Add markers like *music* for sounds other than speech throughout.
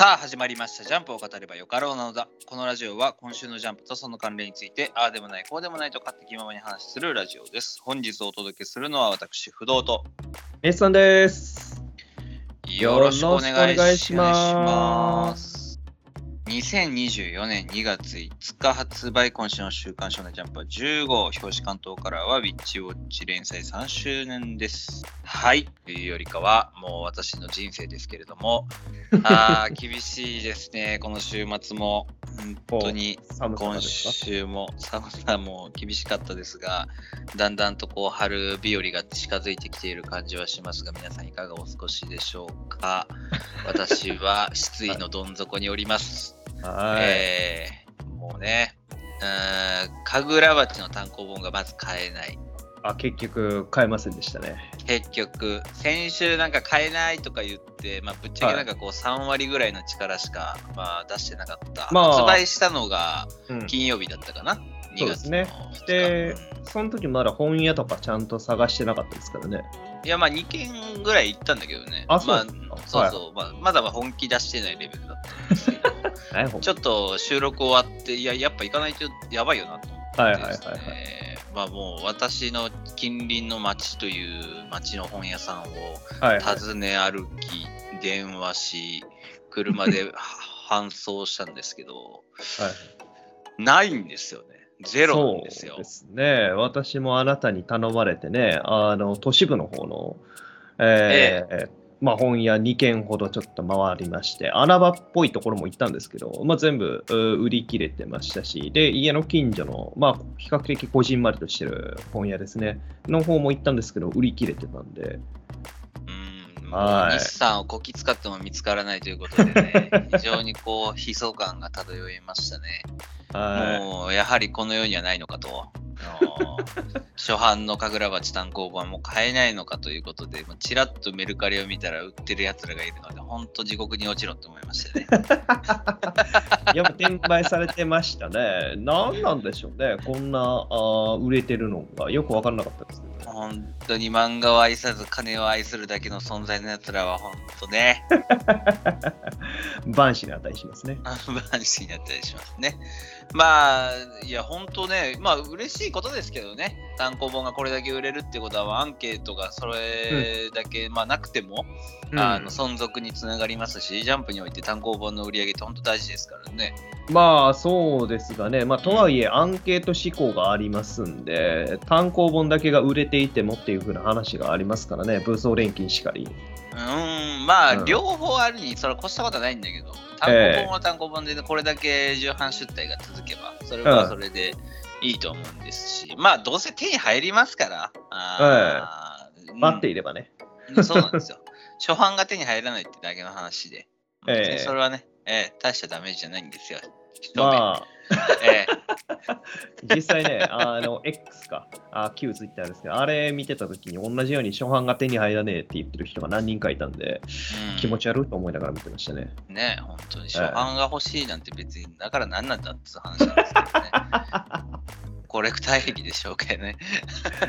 さあ始まりました。ジャンプを語ればよかろうなのだ。このラジオは今週のジャンプとその関連についてああでもないこうでもないと勝手気ままに話するラジオです。本日お届けするのは私不動と。メスさんです。よろしくお願いしよろしくお願いします2024年2月5日発売今週の週刊少年ジャンプは15表紙関東カラーはウィッチウォッチ連載3周年です。はい。というよりかはもう私の人生ですけれども。*laughs* あー厳しいですね。この週末も。本当に今週も。寒さも厳しかったですが、だんだんとこう春日和が近づいてきている感じはしますが、皆さんいかがお過ごしでしょうか？*laughs* 私は失意のどん底におります。はい、えーもうね、うーん神楽鉢の単行本がまず買えない。あ、結局買えませんでしたね。結局、先週なんか買えないとか言って、まあ、ぶっちゃけなんかこう3割ぐらいの力しか、まあ、出してなかった。まあ発売したのがうん。金曜日だったかな、2月のそうですね2日でうんその時まだ本屋とかちゃんと探してなかったですからね。いや、まあ2件ぐらい行ったんだけどね。あそうまあそうそう、まあ、まだまあ本気出してないレベルだったんですけど、ちょっと収録終わって、いや、やっぱ行かないとやばいよなと思ってはいですね、はいはいはい。まあもう私の近隣の町という町の本屋さんをはい、はい。訪ね歩き、電話し、車で *laughs* 搬送したんですけど、はいないんですよね。ゼロなんですよそうで。すね。私もあなたに頼まれてね、あの、都市部の方の、えーまあ、本屋2軒ほどちょっと回りまして、穴場っぽいところも行ったんですけど、まあ、全部う売り切れてましたし、で、家の近所の、まあ、比較的こじんまりとしてる本屋ですね、の方も行ったんですけど、売り切れてたんで、うん、はい日産をこき使っても見つからないということでね、*laughs* 非常にこう、悲壮感が漂いましたね。はもう、やはりこの世にはないのかと。初版の神楽鉢単行本はもう買えないのかということで、ちらっとメルカリを見たら売ってる奴らがいるので、本当地獄に落ちろと思いましたね。*laughs* い、やっぱ転売されてましたね。何なんでしょうね、こんなあー売れてるのがよく分からなかったですね。本当に漫画を愛さず金を愛するだけの存在の奴らは本当ね、*laughs* 万死に値しますね。*laughs* 万死になったりしますね。まあ、いや、本当ね、まあ、嬉しいことですけどね、単行本がこれだけ売れるってことは、アンケートがそれだけ、まあ、なくても、あの存続につながりますし、ジャンプにおいて単行本の売り上げって本当大事ですからね。まあそうですがね、まあ、とはいえアンケート思考がありますんで、単行本だけが売れていてもっていう風な話がありますからね、武装錬金しかり。うーん、まあ、うん。両方あるに、それは越したことはないんだけど、単行本は単行本で、これだけ重版出題が続けば、それはそれでいいと思うんですし、まあ、どうせ手に入りますから、あー待っていればね。うんそうなんですよ。*laughs* 初版が手に入らないってだけの話で、それはね、ええ大したダメージじゃないんですよ。まあ、*laughs* ええ実際ね、あの X か、あ旧ツイッターですけど、あれ見てた時に同じように初版が手に入らねえって言ってる人が何人かいたんで、うん気持ち悪いと思いながら見てましたね。ね、本当に初版が欲しいなんて別に、だから何なんだって話なんですけどね。*laughs* コレクター癖でしょうけどね。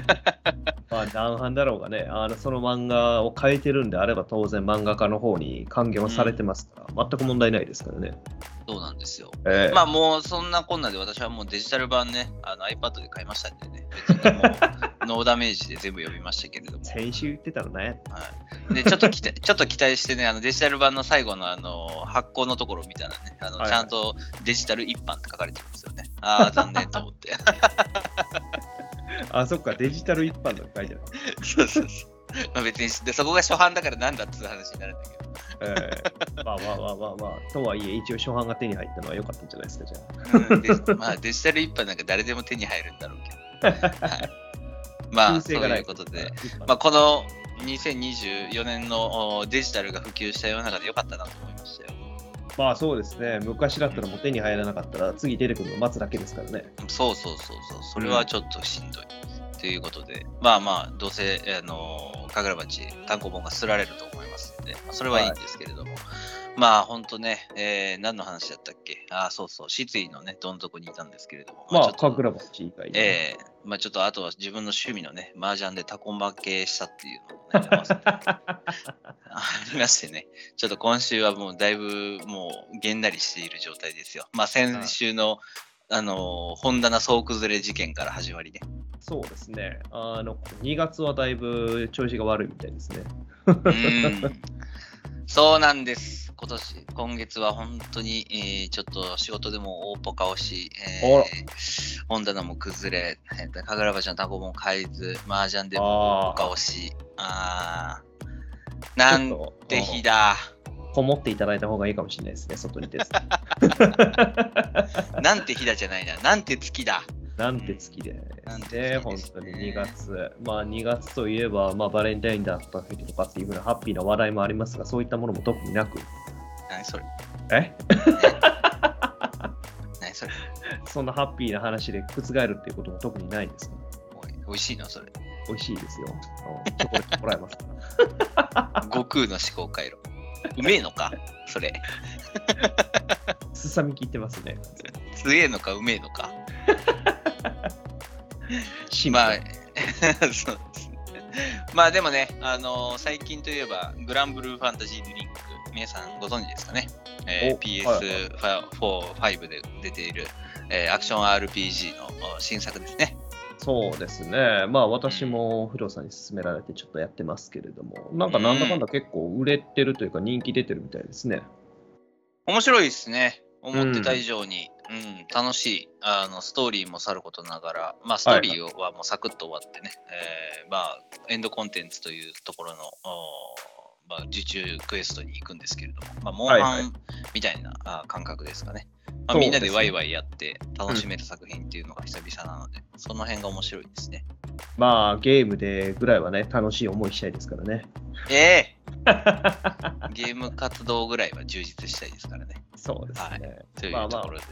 *laughs* まあ、何版だろうがね、あのその漫画を変えてるんであれば当然漫画家の方に還元はされてますから、全く問題ないですからね。そうなんですよ。ええまあもうそんなこんなで私はもうデジタル版ね、あの iPad で買いましたんでね、*laughs* ノーダメージで全部読みましたけれども。先週言ってたのね。はい、でちょっと期待 *laughs* ちょっと期待してね、あのデジタル版の最後のあの発行のところを見たらね、あのはいはいちゃんとデジタル一般って書かれてるんですよね。ああ、*laughs* 残念と思って。あ、そっか、デジタル一般の書いてある。そうそうそう。まあ別にでそこが初版だからなんだっていう話になるんだけど。ええまあまあまあまあまあ、とはいえ、一応初版が手に入ったのは良かったんじゃないですか、じゃうんでまあデジタル一般なんか誰でも手に入るんだろうけど。はい、まあ。あそういうことで、まあ、あ、この2024年のおデジタルが普及した世の中で良かったなと思いましたよ。まあそうですね、昔だったらもう手に入らなかったら、次出てくるのを待つだけですからね。そうそうそう。そう、それはちょっとしんどい。ということで、まあまあ、どうせ、あの、神楽鉢、単行本がすられると思いますので、まあそれはいいんですけれども、まあ本当ね、えー何の話だったっけ？ああ、そうそう、失意のね、どん底にいたんですけれども、まあ、ちょっと神楽鉢以外に。ええまあちょっとあとは自分の趣味のね、麻雀でタコ負けしたっていうのも *laughs* ありましてね、ちょっと今週はもうだいぶもうげんなりしている状態ですよ。まあ先週の、あの、本棚総崩れ事件から始まりね。そうですね。あの、2月はだいぶ調子が悪いみたいですね。うん。そうなんです。今年、今月は本当に、えーちょっと仕事でも大ポカをし、えー、本棚も崩れ、えー神楽橋のタコも買えず、麻雀でも大ポカをし、あー、なんて日だ。こもっていただいた方がいいかもしれないですね、外に出ず。*laughs* なんて日だじゃないな。なんて月だ。なんて月でなんすね、てね本当に2月。まあ2月といえば、まあバレンタインだった時とかっていうふうなハッピーな話題もありますが、そういったものも特になく。何それ？え？*laughs* 何それ？そんなハッピーな話で覆るっていうことも特にないですかおい美味しいな、それ。美味しいですよ。うんチョコレートもらえます。*laughs* 悟空の思考回路。うめえのか？それ。すさみ効いてますね。強えのか？うめえのか？シンプルまあ、*laughs* そうですね。まあでもね、あのー最近といえば、グランブルーファンタジー皆さんご存知ですかね、えーおはい PS4、5で出ている、えーアクション RPG のお新作ですね。そうですね。まあ私も不動産に勧められてちょっとやってますけれども、なんかなんだかんだ結構売れてるというか人気出てるみたいですね。面白いですね。思ってた以上に、うん楽しいあのストーリーもさることながら、まあ、ストーリーはもうサクッと終わってね、えーまあ、エンドコンテンツというところの、まあ、受注クエストに行くんですけれども、まあ、モンハンみたいな、あ感覚ですかね。まあ、みんなでワイワイやって楽しめる作品っていうのが久々なので、その辺が面白いですね。まあゲームでぐらいはね、楽しい思いしたいですからね。ええ *laughs* ゲーム活動ぐらいは充実したいですからね。そうですね。というまあまあところで。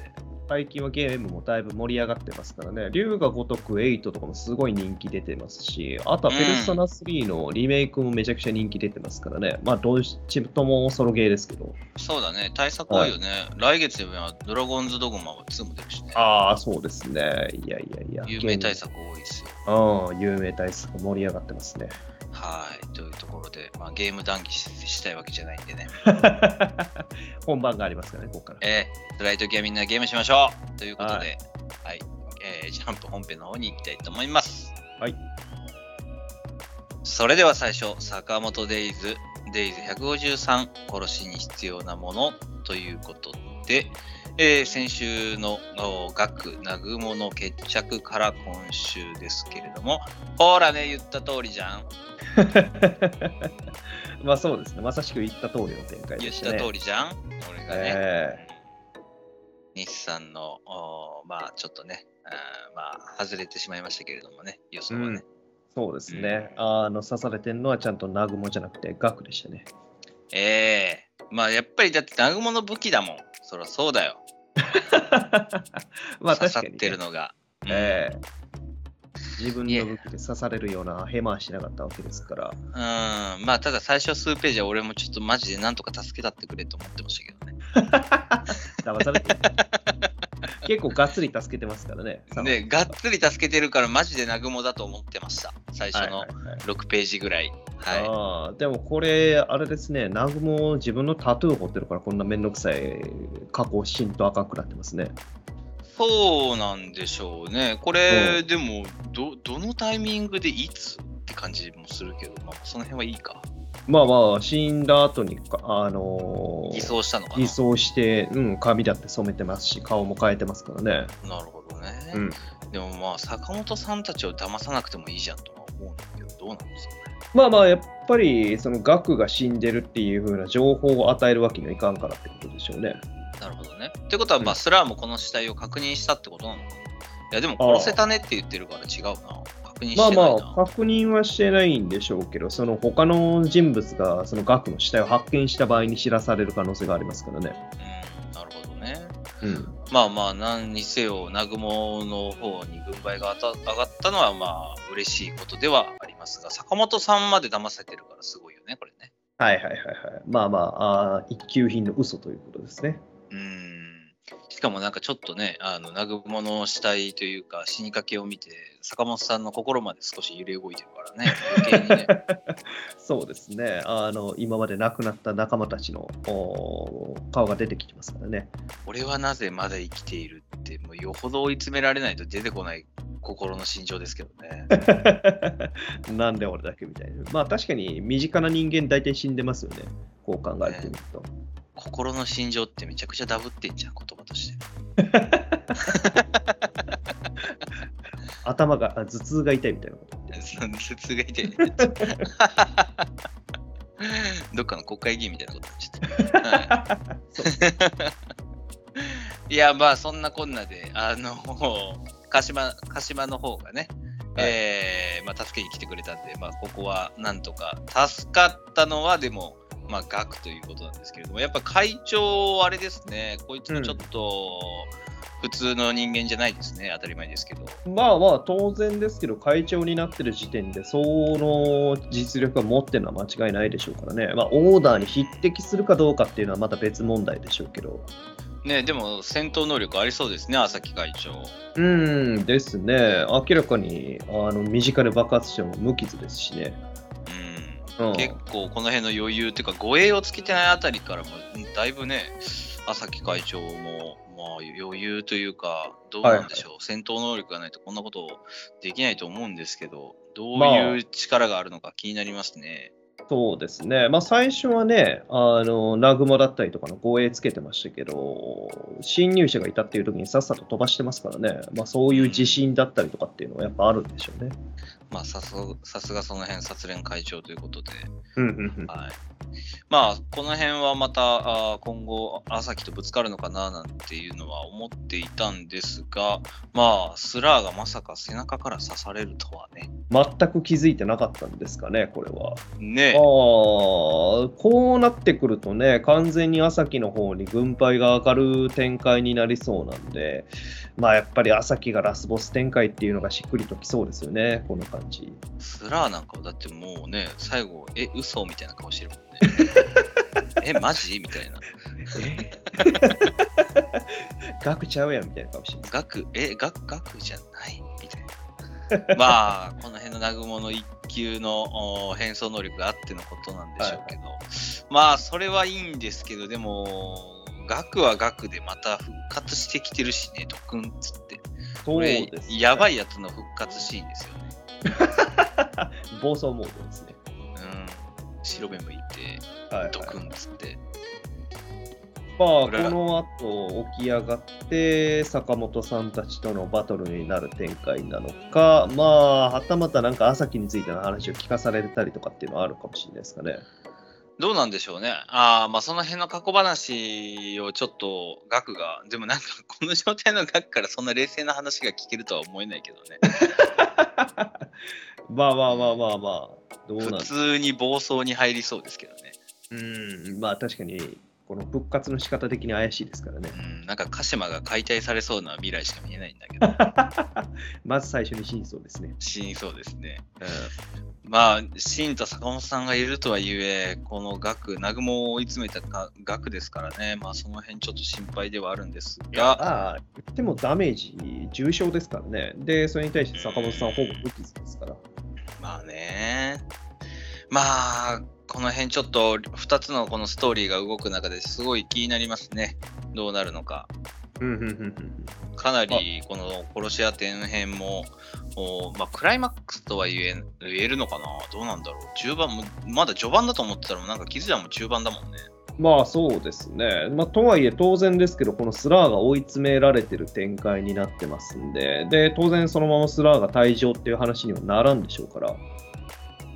最近はゲームもだいぶ盛り上がってますからね。龍が如く8とかもすごい人気出てますし、あとはペルソナ3のリメイクもめちゃくちゃ人気出てますからね。まあどっちともソロゲーですけど。そうだね、対策多いよね。来月ではドラゴンズドグマは2も出るしね。ああ、そうですね。いやいやいや。有名対策多いですよ。うん、有名対策盛り上がってますね。はい。というところで、まあ、ゲーム談義ししたいわけじゃないんでね。*laughs* 本番がありますからね、ここから。えー、ドライ時はみんなゲームしましょうということで、はい、えージャンプ本編の方に行きたいと思います。はい。それでは最初、坂本デイズ、デイズ153、殺しに必要なものということで、えー先週のお学、南雲の決着から今週ですけれども、ほらね、言った通りじゃん。*laughs* まあそうですね。まさしく言った通りの展開言っでしたたね。通りじゃん。俺がね。え日産の、おまあちょっとね、あーまあ外れてしまいましたけれどもね、予想はね。そうですね。あの、刺されてるのはちゃんと南雲じゃなくて、ガクでしたね。ええまあやっぱりだって南雲の武器だもん。そりゃそうだよ。*laughs* まあ刺さってるのが。うんええ自分の武器で刺されるようなヘマはしなかったわけですから。うん、まあただ最初数ページは俺もちょっとマジでなんとか助けたってくれと思ってましたけどね。*laughs* 騙されてる結構がっつり助けてますからね。で、がっつり助けてるからマジで南雲だと思ってました。最初のはいはいはい6ページぐらい。はい。でもこれ、あれですね、南雲自分のタトゥー彫ってるからこんなめんどくさい加工しんと赤くなってますね。そうなんでしょうね。これ、でもど、どのタイミングでいつって感じもするけど、まあ、その辺はいいか。まあまあ、死んだ後にか、あのー偽装したのかな？偽装して、うん、髪だって染めてますし、顔も変えてますからね。なるほどね。うん、でもまあ、坂本さんたちを騙さなくてもいいじゃんとは思うんだけど、どうなんですかね？まあまあ、やっぱり、そのガクが死んでるっていう風な情報を与えるわけにはいかんからってことでしょうね。なるほどね。ってことは、まあ、うんスラーもこの死体を確認したってことなのかな？いや、でも殺せたねって言ってるから違うな。確認してまないな。あまあ、確認はしてないんでしょうけど、その他の人物がそのガクの死体を発見した場合に知らされる可能性がありますからね。うん、なるほどね。うん。まあまあ、何にせよ、南雲の方に軍配が上がったのは、まあ、嬉しいことではありますが、坂本さんまで騙せてるからすごいよね、これね。はいはいはいはい。まあまあ、あー一級品の嘘ということですね。うん。しかもなんかちょっとね、あの、南雲の死体というか、死にかけを見て、坂本さんの心まで少し揺れ動いてるからね、余計にね。*laughs* そうですね。あの、今まで亡くなった仲間たちのお顔が出てきてますからね。俺はなぜまだ生きているって、もうよほど追い詰められないと出てこない心の心情ですけどね。*laughs* なんで俺だけみたいな。まあ確かに身近な人間大体死んでますよね。こう考えてみると。心の心情ってめちゃくちゃダブってんじゃん、言葉として。頭が、あ頭痛が痛いみたいなこと頭痛が痛い。どっかの国会議員みたいなことになっちゃった。はい、いや、まあ、そんなこんなで、あの、鹿島、鹿島の方がね、はいえーまあ、助けに来てくれたんで、まあ、ここはなんとか、助かったのは、でも、まあ、額ということなんですけれども、やっぱ会長、あれですね、こいつもちょっと、普通の人間じゃないですね、当たり前ですけど。まあまあ当然ですけど、会長になってる時点で、その実力は持ってるのは間違いないでしょうからね。まあオーダーに匹敵するかどうかっていうのはまた別問題でしょうけど。ね、でも戦闘能力ありそうですね、朝木会長。うんですね。明らかにあの身近で爆発しても無傷ですしね。結構この辺の余裕っていうか護衛をつけてないあたりからもだいぶね朝木会長も、まあ、余裕というかどうなんでしょう、戦闘能力がないとこんなことできないと思うんですけどどういう力があるのか気になりますね。そうですね。まあ最初はね、あの、南雲だったりとかの護衛つけてましたけど、侵入者がいたっていう時にさっさと飛ばしてますからね。まあそういう自信だったりとかっていうのはやっぱあるんでしょうね。まあさすさすがその辺殺連会長ということで。はい、まあこの辺はまたあー今後朝木とぶつかるのかななんていうのは思っていたんですがまあスラーがまさか背中から刺されるとはね。全く気づいてなかったんですかね、これは。ね。ああ、こうなってくるとね、完全に朝木の方に軍配が上がる展開になりそうなんで、まあやっぱり朝木がラスボス展開っていうのがしっくりときそうですよね、この感じ。スラーなんかはだってもうね最後え嘘みたいな顔してるもんね。*laughs* えマジみたいな。*laughs* ガクちゃうやんみたいな顔してます。ガクえガクガクじゃないみたいな。*laughs* まあこの辺の南雲の一級のお変装能力があってのことなんでしょうけど、まあそれはいいんですけどでもガクはガクでまた復活してきてるしねドクンっつって。そこれです、ね。やばいやつの復活シーンですよ。ね *laughs* 暴走モードですね。うん白目向いてはい、はい。ドクンっつって、まあ、この後起き上がって、坂本さんたちとのバトルになる展開なのか、まあ、はたまたなんか朝木についての話を聞かされたりとかっていうのはあるかもしれないですかね。どうなんでしょうね。ああ、まあその辺の過去話をちょっとガクが、でもなんかこの状態のガクからそんな冷静な話が聞けるとは思えないけどね。*laughs* まあまあまあまあまあ、どうなん普通に暴走に入りそうですけどね。うん、まあ確かに、この復活の仕方的に怪しいですからねう。ん、なんか鹿島が解体されそうな未来しか見えないんだけど、*laughs* まず最初に真相ですね。死にそうですね。うんまあ、シンと坂本さんがいるとはいえ、このガク、南雲を追い詰めたがガクですからね、まあその辺ちょっと心配ではあるんですが、ああ、言ってもダメージ重症ですからね。で、それに対して坂本さんほぼ無傷ですから。まあね。まあ、この辺ちょっと2つのこのストーリーが動く中ですごい気になりますね。どうなるのか。かなりこの殺し屋展編も、おまあ、クライマックスとは言え言えるのかなどうなんだろう中盤も、まだ序盤だと思ってたらなんか気づいたらもう中盤だもんね。まあそうですね。まあとはいえ当然ですけど、このスラーが追い詰められてる展開になってますんで、で、当然そのままスラーが退場っていう話にはならんでしょうから、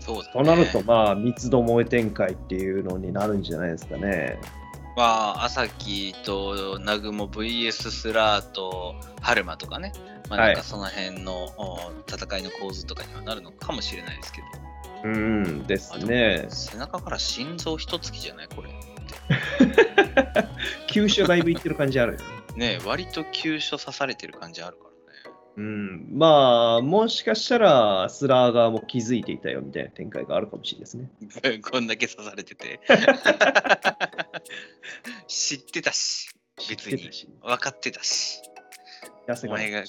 そうだね。となるとまあ三つどもえ展開っていうのになるんじゃないですかね。まあ、朝木と南雲 VS スラーと春馬とかね、まあ、はいなんかその辺の、お戦いの構図とかにはなるのかもしれないですけど。うんですね。背中から心臓一突きじゃない？これ。*laughs* 急所だいぶいってる感じあるよね。割と急所刺されてる感じあるからね。うん、まあ、もしかしたら、スラー側も気づいていたよみたいな展開があるかもしれないですね。*laughs* こんだけ刺されてて。*laughs* 知ってたし。別に分かってたし。お前が、うん、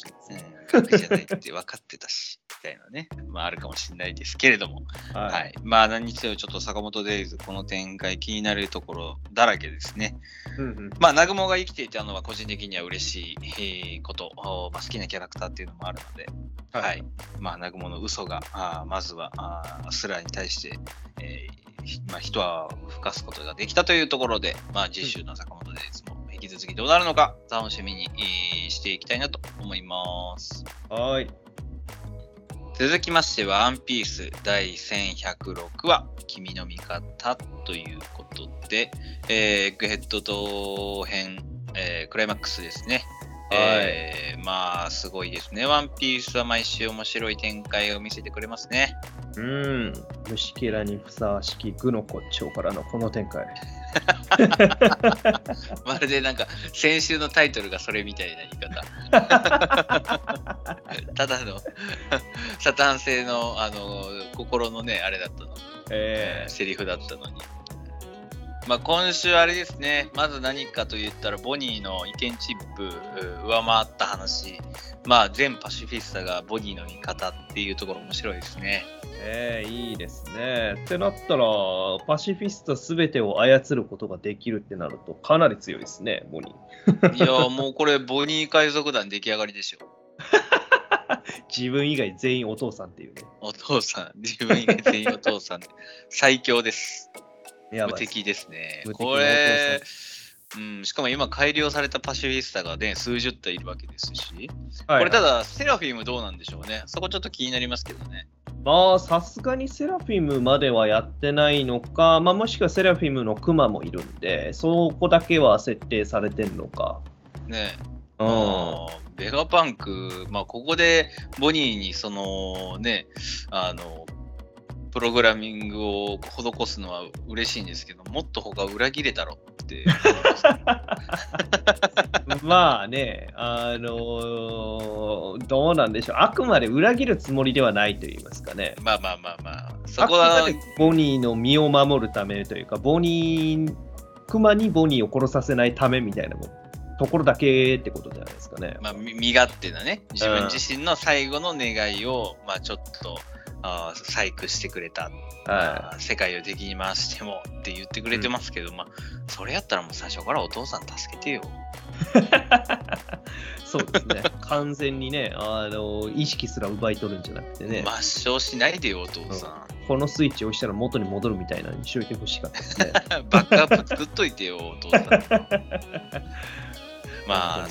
学じゃないって分かってたし、みたいなね、まああるかもしれないですけれども、ははいい。まあ何にせよちょっと坂本デイズ、この展開気になるところだらけですね。うんうんまあ、南雲が生きていたのは個人的には嬉しいえーこと、おまあ、好きなキャラクターっていうのもあるので、はいはい。まあ、南雲の嘘が、あーまずは、あースラーに対して、えーひまあ、一泡を吹かすことができたというところで、まあ、次週の坂本デイズも引き続きどうなるのか、楽しみに、えーしていきたいなと思います。はい。続きましては、ワンピース第1106話、君の味方ということで、えー、エッグヘッド同編、えークライマックスですね。えーまあ、すごいですね。ワンピースは毎週面白い展開を見せてくれますね。うん。虫けらにふさわしき具の骨頂からのこの展開。*laughs* まるでなんか、先週のタイトルがそれみたいな言い方。*laughs* ただの、サタン製の、あの、心のね、あれだったの。えセリフだったのに。まあ、今週あれですね、まず何かと言ったら、ボニーの意見チップう上回った話、まあ、全パシフィスタがボニーの味方っていうところ面白いですね。ー、えー、いいですね。ってなったら、パシフィスタすべてを操ることができるってなると、かなり強いですね、ボニー。いや、もうこれ、ボニー海賊団出来上がりでしょ。*laughs* 自分以外全員お父さんっていうね。お父さん、自分以外全員お父さんで、最強です。無敵ですねこ父れ、うん、しかも今改良されたパシフィスタがね、数十体いるわけですし、はいこれただ、セラフィムどうなんでしょうね。そこちょっと気になりますけどね。まあ、さすがにセラフィムまではやってないのか、まあ、もしくはセラフィムのクマもいるんで、そこだけは設定されてんのか。ねうん。ベガパンク、まあ、ここでボニーにそのね、あの、プログラミングを施すのは嬉しいんですけど、もっと他裏切れたろって。*laughs* まあね、あのーどうなんでしょう。あくまで裏切るつもりではないと言いますかね。まあまあまあまあ、そこはボニーの身を守るためというか、ボニー、クマにボニーを殺させないためみたいなもところだけってことじゃないですかね。まあ、み身勝手なね、自分自身の最後の願いを、まあ、ちょっと、あー細工してくれた、はあー世界を敵に回してもって言ってくれてますけど、まあ、それやったらもう最初からお父さん助けてよ。い。*laughs* そうですね。完全にね、あの意識すら奪い取るんじゃなくてね、抹消しないでよ、お父さこのスイッチを押したら元に戻るみたいなのにしといてほしかったですね。ん。*laughs* バックアップ作っといてよ、お父さん。*laughs* まあ、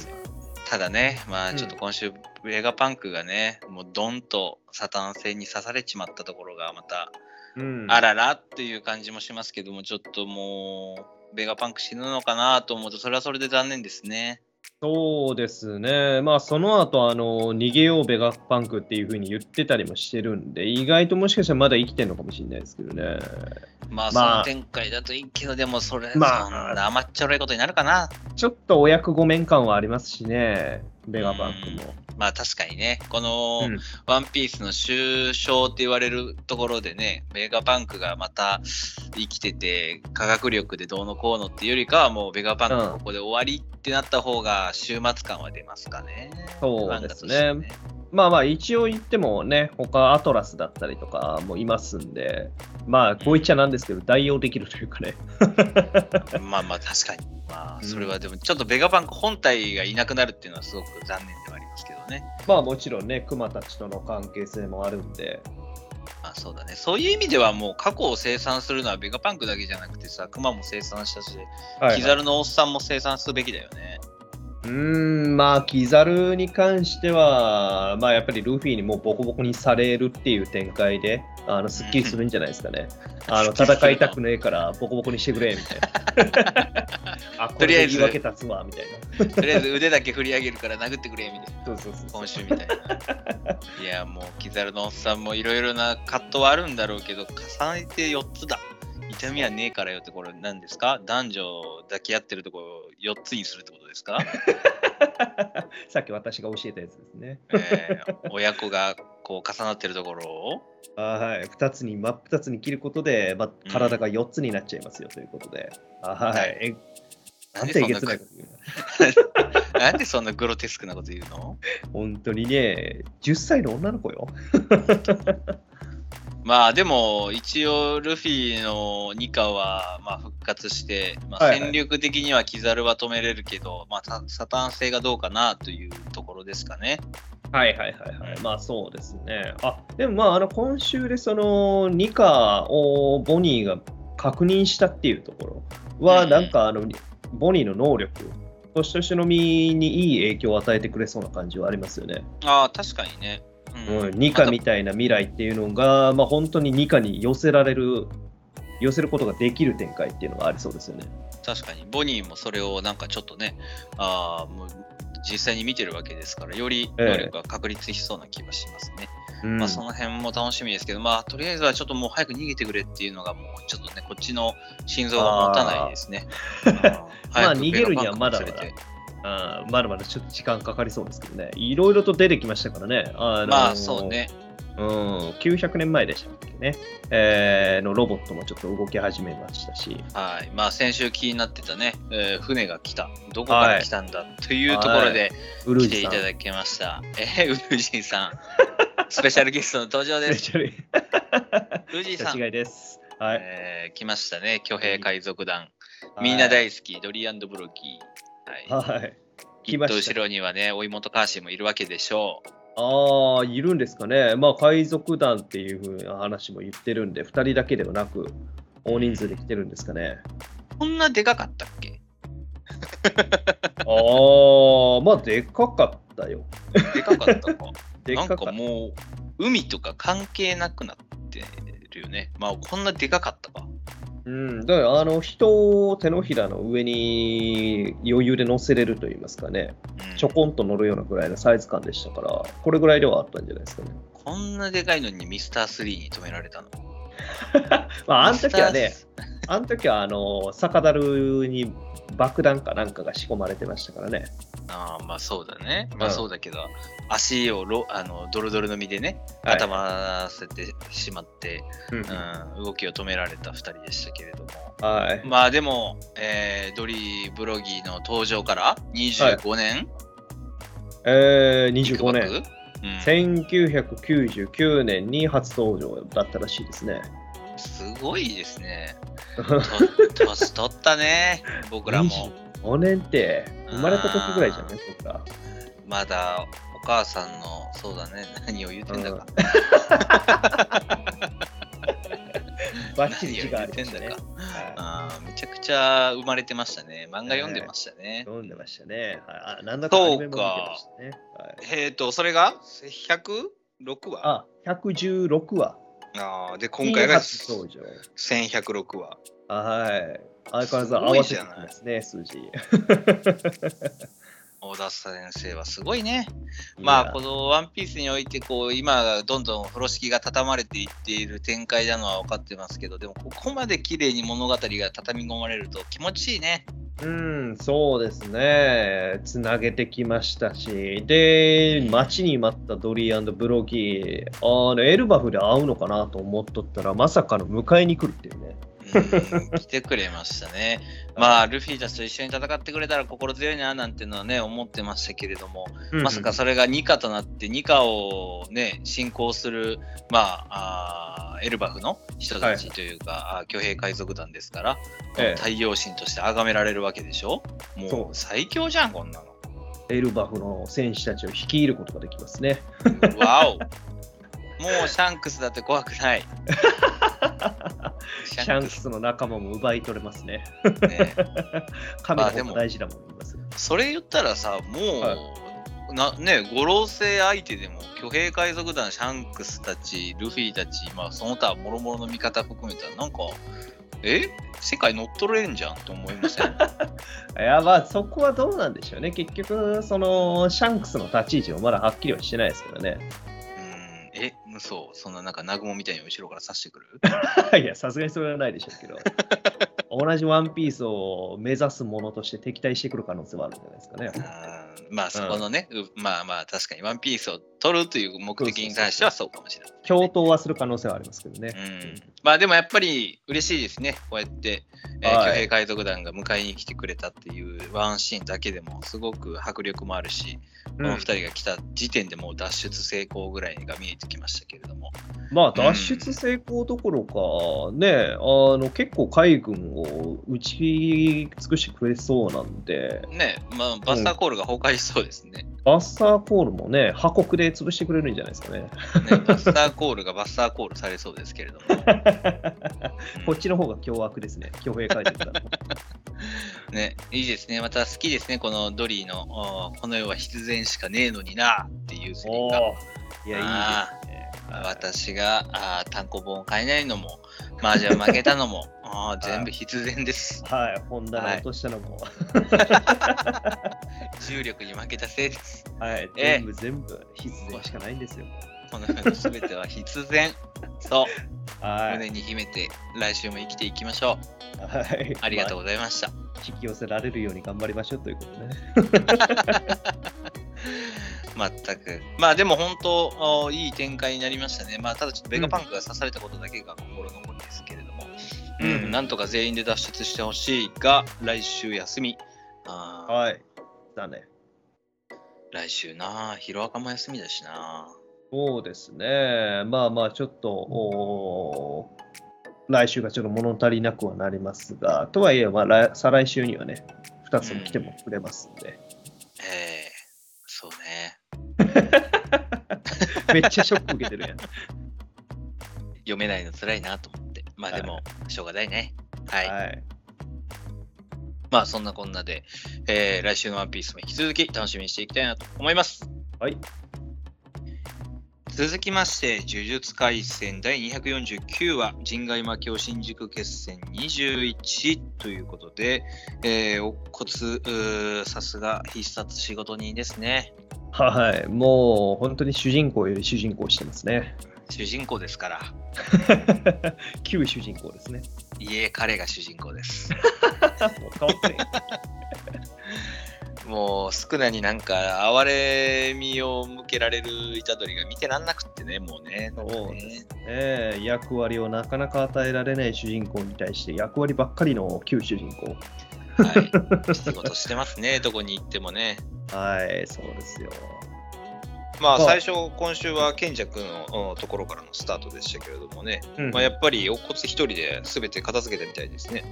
ただね、まあちょっと今週、ベガパンクがね、もうドンとサタン星に刺されちまったところがまた、うん、あららっていう感じもしますけども、ちょっともう、ベガパンク死ぬのかなと思うと、それはそれで残念ですね。そうですね、まあその後あの逃げようベガパンクっていう風に言ってたりもしてるんで、意外ともしかしたらまだ生きてるのかもしれないですけどね。まあ、まあその展開だといいけど、でもそれ、まあそんな甘っちょろいことになるかな。ちょっとお役御免感はありますしね、ベガパンクも。まあ確かにね、この、うん。ワンピースの終章って言われるところでね、ベガパンクがまた生きてて、科学力でどうのこうのっていうよりかは、もうベガパンクうん。ここで終わりってなった方が、終末感は出ますかね。そうですね。漫画としてまあまあ一応言ってもね、他アトラスだったりとかもいますんで、まあこう言っちゃなんですけど、代用できるというかね。*laughs* まあまあ確かに。まあうん。それはでもちょっとベガパンク本体がいなくなるっていうのはすごく残念ではありますけどね。まあもちろんね、クマたちとの関係性もあるんで、まあそうだね。そういう意味ではもう過去を生産するのはベガパンクだけじゃなくてさ、クマも生産したし、はいキザルのおっさんも生産すべきだよね。うーん、まあ、キザルに関しては、まあ、やっぱりルフィにもうボコボコにされるっていう展開で、あの、すっきりするんじゃないですかね。あの、戦いたくねえから、ボコボコにしてくれ、みたいな。*laughs* あ、ことれりあえずで言い訳立つわ、みたいな。とりあえず腕だけ振り上げるから殴ってくれみたいな。そうそうそう。今週みたいな。いや、もうキザルのおっさんもいろいろな葛藤はあるんだろうけど、重ねて4つだ。痛みはねえからよってこれ何ですか？男女抱き合ってるところを4つにするってこと？ですか、*laughs* さっき私が教えたやつですね。えー親子がこう重なってるところを？あはい。二つに、真っ二つに切ることで、まあ、体が四つになっちゃいますよということで。あはい。えなんてえげつないこと言うの？*laughs* なんでそんなグロテスクなこと言うの？本当にね、10歳の女の子よ。*laughs* まあでも一応ルフィのニカはまあ復活して、まあ、はいはい戦力的にはキザルは止めれるけど、まあササタン性がどうかなというところですかね。はいはいはいはい。まあそうですね。あ、でもまあ、あの、今週でその、ニカをボニーが確認したっていうところは、うんなんかあの、ボニーの能力、としとしの実にいい影響を与えてくれそうな感じはありますよね。ああ、確かにね。うん、ニカみたいな未来っていうのが、まあ本当にニカに寄せられる、寄せることができる展開っていうのがありそうですよね。確かに、ボニーもそれをなんかちょっとね、あーもう実際に見てるわけですから、より能力が確立しそうな気がしますね。うんまあ、その辺も楽しみですけど、まあ、とりあえずはちょっともう早く逃げてくれっていうのが、もうちょっとね、こっちの心臓が持たないですね。*laughs* まあ逃げるにはまだまだあーまだまだちょっと時間かかりそうですけどね。いろいろと出てきましたからね。あのーまあ、そう。ね。うん、900年前でしたっけね。えーのロボットもちょっと動き始めましたし。はい。まあ、先週気になってたね、えー船が来た。どこから来たんだというところでウル来て。いただきました。えー、ウルージンさん。スペシャルゲストの登場です。*laughs* ウルージンさん。違いです。はい。えー来ましたね、巨兵海賊団。みんな大好き、ドリーブロギー。はい。はい。きっと後ろにはね、追い元カーシーもいるわけでしょう。ああ、いるんですかね。まあ、海賊団っていう風な話も言ってるんで、2人だけではなく、大人数で来てるんですかね。こんなでかかったっけ？*laughs* ああ、まあ、でかかったよ。でかかったか。な *laughs* んでかかった。かもう、海とか関係なくなってるよね。まあ、こんなでかかったか。うん、だからあの人を手のひらの上に余裕で乗せれると言いますかね、うんちょこんと乗るようなぐらいのサイズ感でしたから、これぐらいではあったんじゃないですかね。こんなでかいのにミスター3に止められたの？*laughs* まあ、あの時はミねあの時はあの酒樽に爆弾かなんかが仕込まれてましたからね。ああ、まあそうだね。まあうんそうだけど、足をロあのドロドロの身でね、はい固まらせてしまって、うんうん、動きを止められた2人でしたけれども。はい。まあでも、えードリー・ブロギーの登場から25年、えー、25ビッグバッ年。クうん、1999年に初登場だったらしいですね。すごいですね。と *laughs* 年取ったね、僕らも。25年って、生まれた時ぐらいじゃない？僕ら。まだお母さんの、そうだね、何を言ってんだか。*laughs* バッチリ字があ何を言ってんだか。りましたね。はいあーめちゃくちゃ生まれてましたね。漫画読んでましたね。飲んでましたね。はい、あなんだかアニメも見てましたね。はい、えっ、と、それが？106話あ、116話。あーで、今回が初登場。1106話。はい。相変わらず合わせてきいじゃないますね、数字。*laughs* 大田先生はすごいね。まあ、こののワンピースにおいて、こう、今、どんどん風呂敷が畳まれていっている展開なのは分かってますけど、でも、ここまで綺麗に物語が畳み込まれると気持ちいいね。うん、そうですね。つなげてきましたし、で、待ちに待ったドリーブロギー、あのエルバフで会うのかなと思っとったら、まさかの迎えに来るっていうね。う *laughs* ん来てくれましたね。まあ、ルフィたちと一緒に戦ってくれたら心強いななんてのはね、思ってましたけれども、まさかそれがニカとなって、ニカをね、進行する、まあ、あーエルバフの人たちというか、あー巨兵海賊団ですから、ええ。太陽神として崇められるわけでしょ？もう最強じゃん、こんなの。エルバフの戦士たちを率いることができますね。わお *laughs* もうシャンクスだって怖くない。*laughs* シシャンクスの仲間も奪い取れますね。ね *laughs* 神のまあでも大事だもんます。それ言ったらさ、もう、はなね、五老星相手でも、巨兵海賊団、シャンクスたち、ルフィたち、まあ、その他、もろもろの味方含めたら、なんか、え？世界乗っ取れんじゃんって思いません？*laughs* いや、まあ、そこはどうなんでしょうね。結局、その、シャンクスの立ち位置もまだはっきりはしてないですけどね。うん、え、そう、そんななんか、南雲みたいに後ろから刺してくる？*laughs* いや、さすがにそれはないでしょうけど。*laughs* 同じワンピースを目指すものとして敵対してくる可能性はあるんじゃないですかね。うんまあそこのね、うまあまあ確かにワンピースを取るという目的に関してはそうかもしれない。共闘はする可能性はありますけどね。うん、まあでもやっぱり嬉しいですね、こうやって、えーはい巨兵海賊団が迎えに来てくれたっていうワンシーンだけでもすごく迫力もあるし、この2人が来た時点でもう脱出成功ぐらいが見えてきましたけれども、まあ脱出成功どころか、ね、あの結構海軍を打ち尽くしてくれそうなんで、ね、まあ、バスターコールが崩壊しそうですね。バスターコールもね、破国で潰してくれるんじゃないですかね。ねバスターコールがバスターコールされそうですけれども。う *laughs* んこっちの方が凶悪ですね、強兵海賊団の。*laughs* ね、いいですね。また好きですね。このドリーの、この世は必然しかねえのになっていうセリフが。いや、いいあですね。私があー単行本を買えないのも、麻雀負けたのも、あー全部必然です。はい、本棚落としたのも、*laughs* 重力に負けたせいです。はい、ええ全部全部必然しかないんですよ。この世の全ては必然。そう、はい。胸に秘めて来週も生きていきましょう。はい、ありがとうう。ございました。引き寄せられるように頑張りましょうということね。まったく。まあでも本当、おいい展開になりましたね。まあただちょっとベガパンクが刺されたことだけが心残りですけれども、ううんん、なんとか全員で脱出してほしいが、来週休み。あーはい。だね。来週な、ヒロアカも休みだしな。そうですね。まあまあ、ちょっと、おー来週がちょっと物足りなくはなりますが、とはいえ、まあ、来再来週にはね、2つも来てもくれますんで、ええそうね。*laughs* めっちゃショック受けてるやん。*laughs* 読めないの辛いなと思って。まあでも、しょうがないね。はい。はい。まあそんなこんなで、えー来週のワンピースも引き続き楽しみにしていきたいなと思います。はい。続きまして、呪術廻戦第249話、人外魔境新宿決戦21ということで、えー、お骨、さすが必殺仕事人ですね。はい。もう、本当に主人公より主人公してますね。主人公ですから、*laughs* 旧主人公ですね。いえ、彼が主人公です。もう変わってね *laughs* もう、少なになんか、哀れみを向けられる虎杖が見てらんなくってね、もうね。そうでねすね。役割をなかなか与えられない主人公に対して役割ばっかりの旧主人公。はい。仕事してますね、どこに行ってもね。*laughs* はい、そうですよ。まあ、はい。最初、今週は賢者君のうんところからのスタートでしたけれどもね、うん。まあ、やっぱり、お骨一人で全て片付けたみたいですね。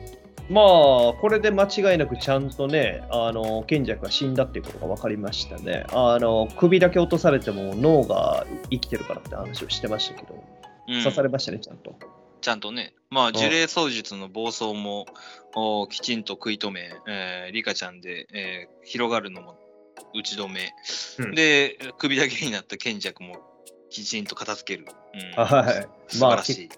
まあ、これで間違いなくちゃんとね、あの、賢者が死んだっていうことが分かりましたね。あの、首だけ落とされても脳が生きてるからって話をしてましたけど、うん。刺されましたね、ちゃんと。ちゃんとね、まあ、呪霊操術の暴走もおきちんと食い止め、えーリカちゃんで、えー広がるのも打ち止め、うんで、首だけになった賢者君もきちんと片付ける。うんはい。素晴らしい。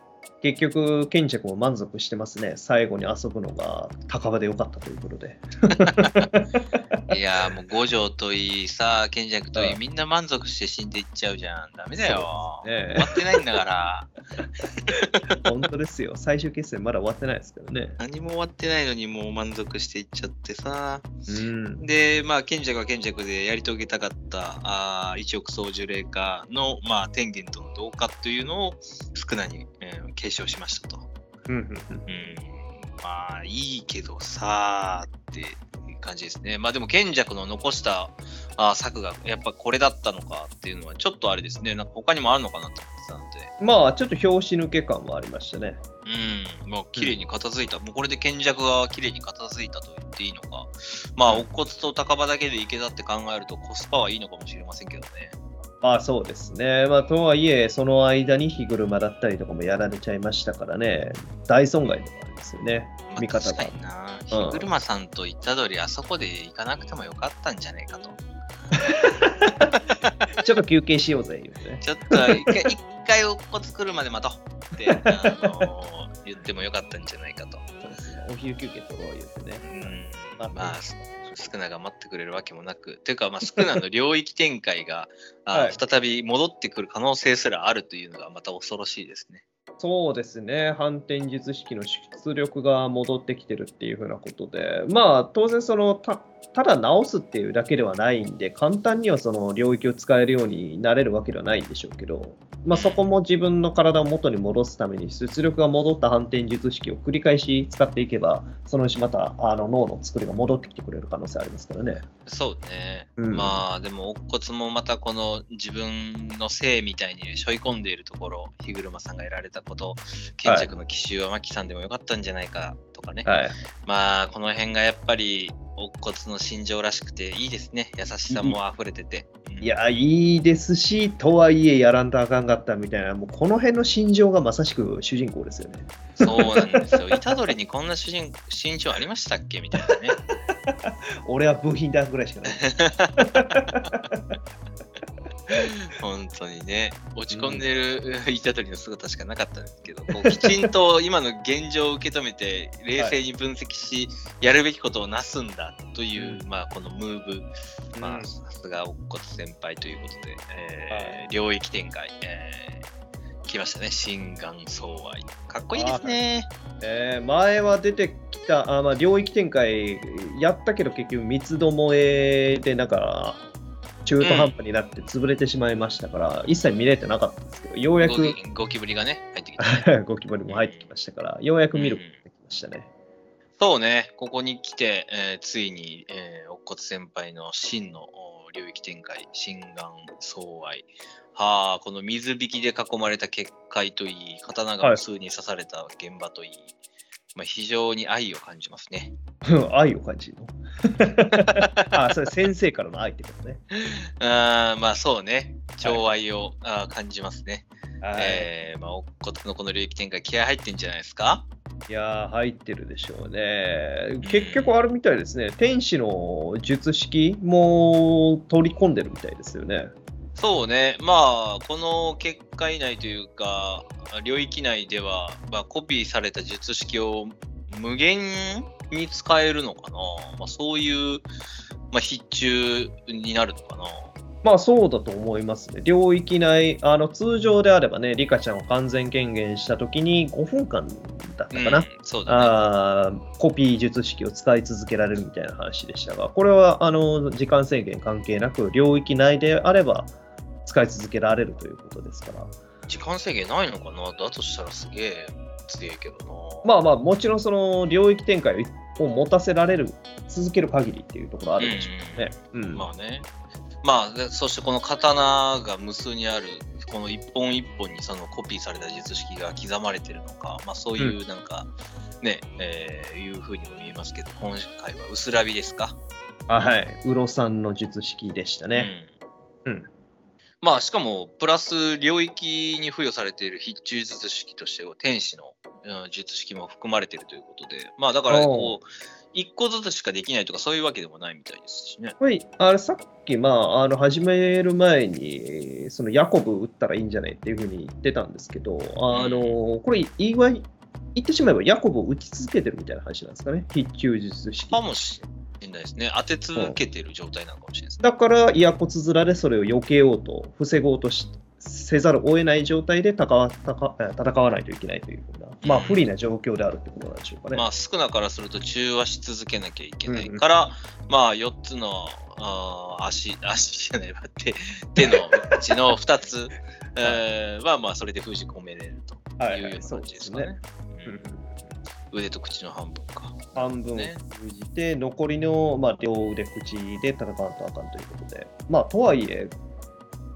結局、賢者も満足してますね。最後に遊ぶのが高場でよかったということで。いやーもう五条といいさ、賢者といい、うんみんな満足して死んでいっちゃうじゃん。ダメだよ。ね終わってないんだから。*laughs* 本当ですよ。最終決戦まだ終わってないですからね。何も終わってないのにもう満足していっちゃってさ。うん。で、まあ、賢者が賢者でやり遂げたかった、あー一億総樹霊化の、まあ、天元との同化というのを少なに、えー継承しましたと。うんまあ、いいけどさーって感じですね。まあ、でも賢者の残したあー策がやっぱこれだったのかっていうのはちょっとあれですね。なんか他にもあるのかなと思ってたので。まあ、ちょっと拍子抜け感はありましたね。うん、まあ、綺麗に片付いた。もうこれで賢者が綺麗に片付いたと言っていいのか。まあ、乙骨と高場だけでいけたって考えるとコスパはいいのかもしれませんけどね。まあそうですね。まあとはいえ、その間に日車だったりとかもやられちゃいましたからね、大損害でもありますよね。まあ、味方が確か。にな。うん日車さんと言った通り、あそこで行かなくてもよかったんじゃねえかと。*laughs* ちょっと休憩しようぜ、ね。ちょっと一回、一回乙骨来るまで待とうって、あのー言ってもよかったんじゃないかと。お昼休憩取ろう言うてね。うんまあまあ、ススクナが待ってくれるわけもなく、というか、まあ、スクナの領域展開が、*laughs* あはい再び戻ってくる可能性すらあるというのがまた恐ろしいですね。そうですね、反転術式の出力が戻ってきてるっていうふうなことで、まあ当然そのた、ただ直すっていうだけではないんで、簡単にはその領域を使えるようになれるわけではないんでしょうけど、まあ、そこも自分の体を元に戻すために、出力が戻った反転術式を繰り返し使っていけば、そのうちまたあの脳の作りが戻ってきてくれる可能性ありますからね。そうね。うんまあ、でも、乙骨もまたこの自分の性みたいに背負い込んでいるところ、日車さんがやられたこと、賢着の奇襲は牧さんでもよかったんじゃないかとかね。はい。まあ、この辺がやっぱり、乙骨の心情らしくていいですね。優しさも溢れてて。うんいや、いいですし、とはいえやらんとあかんかったみたいな、もうこの辺の心情がまさしく主人公ですよね。そうなんですよ。虎杖にこんな主人身長ありましたっけ？みたいなね。*laughs* 俺は部品だぐらいしかない。*laughs* *laughs* 本当にね、落ち込んでる *laughs* 虎杖の姿しかなかったんですけど、こうきちんと今の現状を受け止めて、*laughs* 冷静に分析し、やるべきことをなすんだという、うん。まあ、このムーブ、まあ、うん。さすが乙骨先輩ということで、えーはい。領域展開、えー来ましたね、心眼相愛。かっこいいですね。えー前は出てきた、あまあ、領域展開やったけど結局三つどもえでなんか中途半端になって潰れてしまいましたから、一切見れてなかったんですけど、ようやゴくキゴキブリがね、入ってきて。ゴキブリも入ってきましたから、ようやく見ることができましたね。そうね、ここに来て、えーついに、えー、乙骨先輩の真のお領域展開、心眼相愛。はあ、この水引きで囲まれた結界といい、刀が無数に刺された現場といい、まあ、非常に愛を感じますね。*laughs* 愛を感じるの？*laughs* あ、それ先生からの愛ってことね。*laughs* あーまあそうね、寵愛を、あー感じますね。はいえーまあ、乙骨のこの領域展開、気合入ってんじゃないですか？いやー、入ってるでしょうね。結局あれみたいですね。天使の術式も取り込んでるみたいですよね。そうね、まあ、この結界内というか、領域内では、まあ、コピーされた術式を無限に使えるのかな、まあ、そういう、まあ、必中になるのかな？まあそうだと思いますね。領域内、あの通常であればね、リカちゃんを完全権限したときに5分間だったかな？うんそうだね。あーコピー術式を使い続けられるみたいな話でしたが、これはあの時間制限関係なく、領域内であれば使い続けられるということですから、時間制限ないのかな？だとしたらすげえ強いけどな。まあまあ、もちろんその領域展開を持たせられる、続ける限りっていうところあるでしょうね。うんまあね。まあ、でそしてこの刀が無数にある、この一本一本にそのコピーされた術式が刻まれてるのか、まあそういうなんか、ね、えーいうふうにも見えますけど、今回は薄らびですか？あはい、ウロさんの術式でしたね。うん。うんまあしかも、プラス領域に付与されている必中術式として、天使の、うん術式も含まれているということで、まあだからこう、一個ずつしかできないとかそういうわけでもないみたいですしね。はい、あれさっき、まあ、あの始める前に、そのヤコブ打ったらいいんじゃないっていうふうに言ってたんですけど、あのこれ、言い言ってしまえばヤコブを打ち続けてるみたいな話なんですかね、必中術式。かもしれないですね。当て続けてる状態なのかもしれないですね。だから、イヤコツ面でそれを避けようと、防ごうとしせざるを得ない状態で戦わ戦わないといけないというふうな、まあ、不利な状況であるってことなんでしょうかね。まあ少なからすると中和し続けなきゃいけないから、まあ4つのあー足、*laughs* 足じゃない、手 *laughs* 手のうちの2つ、*laughs* えーはまあそれで封じ込めれるとはいいうはいような感じですかね。うんうん腕と口の半分か。半分封じて、残りの、まあ、両腕口で戦わんとあかんということで、まあ、とはいえ、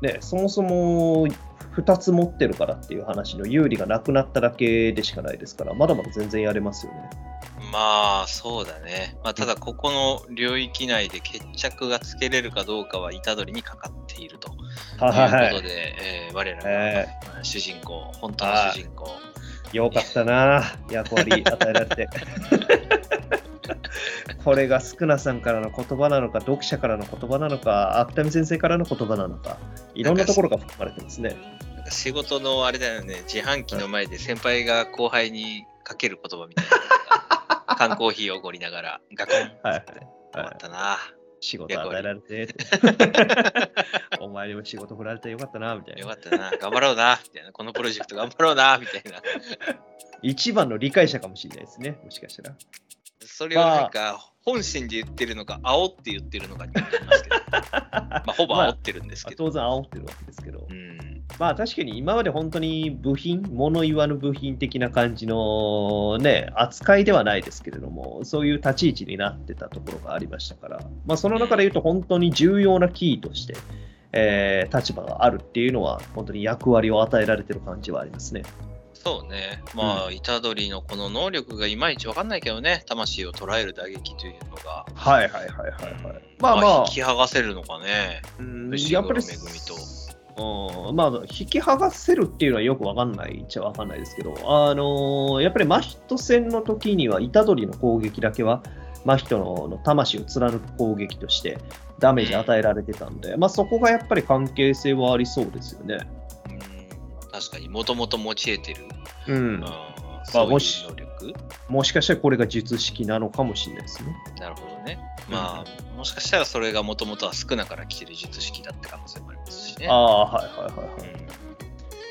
ね、そもそも2つ持ってるからっていう話の有利がなくなっただけでしかないですから、まだまだ全然やれますよね。まあそうだね。まあ、ただここの領域内で決着がつけれるかどうかは虎杖にかかっているということで、えー我らが、主人公、本当の主人公。よかったな、役割与えられて。*laughs* これがスクナさんからの言葉なのか、読者からの言葉なのか、芥見先生からの言葉なのか、いろんなところが含まれてますね。仕事のあれだよね、自販機の前で先輩が後輩にかける言葉みたいな。*laughs* 缶コーヒーをおごりながら、ガクンってはい困ったな。仕事与えられて。*laughs* お前にも仕事振られてよかったな、みたいな。よかったな、頑張ろうな、みたいな。このプロジェクト頑張ろうな、みたいな。一番の理解者かもしれないですね、もしかしたら。それをなんか、本心で言ってるのか、煽って言ってるのかにますけど、*laughs* まあ、ほぼ煽ってるんですけど。当然煽ってるわけですけど。うんまあ確かに今まで本当に部品、物言わぬ部品的な感じのね、扱いではないですけれども、そういう立ち位置になってたところがありましたから、まあその中で言うと本当に重要なキーとして、えー立場があるっていうのは、本当に役割を与えられてる感じはありますね。そうね。まあ、虎杖のこの能力がいまいちわかんないけどね、魂を捉える打撃というのが。はいはいはいはいはい。まあまあ引、き剥がせるのかね。うん牛やっぱり黒恵と。うん。まあ、引き剥がせるっていうのはよくわかんないっちゃわかんないですけど、あのーやっぱり真人戦の時には、虎杖の攻撃だけは、真人のの魂を貫く攻撃としてダメージ与えられてたんで、まあ、そこがやっぱり関係性はありそうですよね。うん。確かにもともと持ち得てる、うん。うん、そういうもしもしかしたらこれが術式なのかもしれないですね。なるほどね。まあ、もしかしたらそれがもともとは少なから来てる術式だって可能性もありますしね。ああ、はいはいはいはい。うん。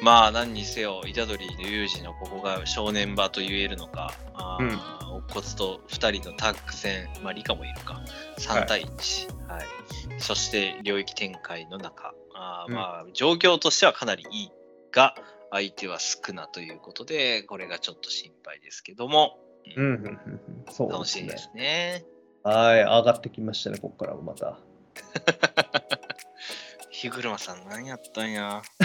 まあ何にせよ、虎杖の有事のここが正念場と言えるのか、あうん。ー乙骨と2人のタッグ戦、まあ理科もいるか、3対1、はい。そして領域展開の中、あまあ状況としてはかなりいいが、相手は少なということで、これがちょっと心配ですけども、そう楽しみで。すね。はい、上がってきましたね、ここからもまた。*laughs* 日車さん何やったんや。*laughs*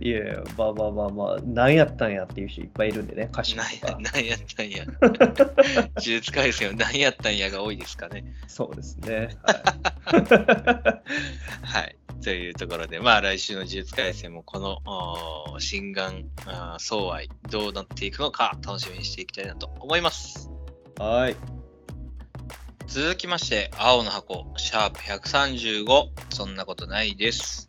いやいや、まあまあまあまあ、何やったんやっていう人いっぱいいるんでね、歌詞と何やか。何やったんや。*laughs* 呪術廻戦は何やったんやが多いですかね。そうですね。ははい。というところで、まあ来週の呪術廻戦もこの心眼相愛どうなっていくのか楽しみにしていきたいなと思います。い。はい。続きまして、青の箱、シャープ135。そんなことないです。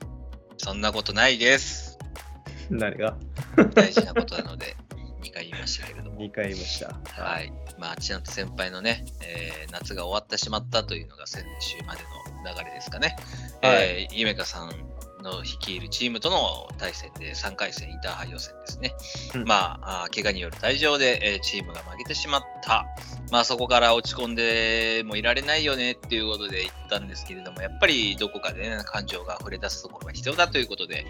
そんなことないです。*laughs* 何が？*laughs* 大事なことなので、2回言いましたけれども。?2 回言いました。はい。まあ、千夏先輩のね、えー夏が終わってしまったというのが先週までの流れですかね。はいえー、ゆめかさんの率いるチームとの対戦で3回戦インターハイ予選ですね。うんまあ怪我による退場で、えーチームが負けてしまった。まあ、そこから落ち込んでもいられないよねっていうことで言ったんですけれども、やっぱりどこかでね、感情が溢れ出すところが必要だということで、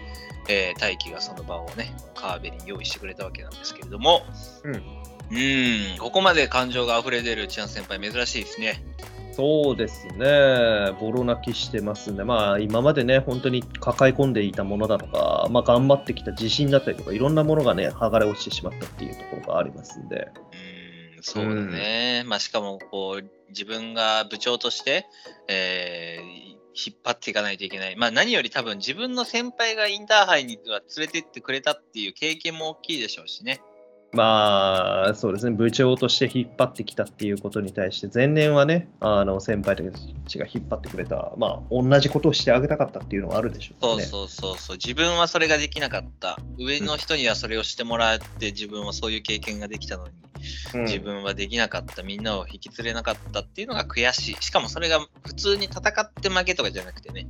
えー大輝がその場をね、川辺に用意してくれたわけなんですけれども、うんうん、ここまで感情が溢れ出るチャン先輩、珍しいですね。そうですね。ボロ泣きしてますね。まあ、今までね、本当に抱え込んでいたものだとか、まあ、頑張ってきた自信だったりとか、いろんなものがね、剥がれ落ちてしまったっていうところがありますんで。うん、そうだね。まあ、しかも、こう、自分が部長として、えー引っ張っていかないといけない。まあ、何より多分自分の先輩がインターハイには連れて行ってくれたっていう経験も大きいでしょうしね。まあ、そうですね、部長として引っ張ってきたっていうことに対して、前年はね、あの先輩たちが引っ張ってくれた、まあ、同じことをしてあげたかったっていうのがあるでしょうね。そうそうそうそう。自分はそれができなかった。上の人にはそれをしてもらって、自分はそういう経験ができたのに、うん自分はできなかった、みんなを引き連れなかったっていうのが悔しい。しかもそれが普通に戦って負けとかじゃなくてね、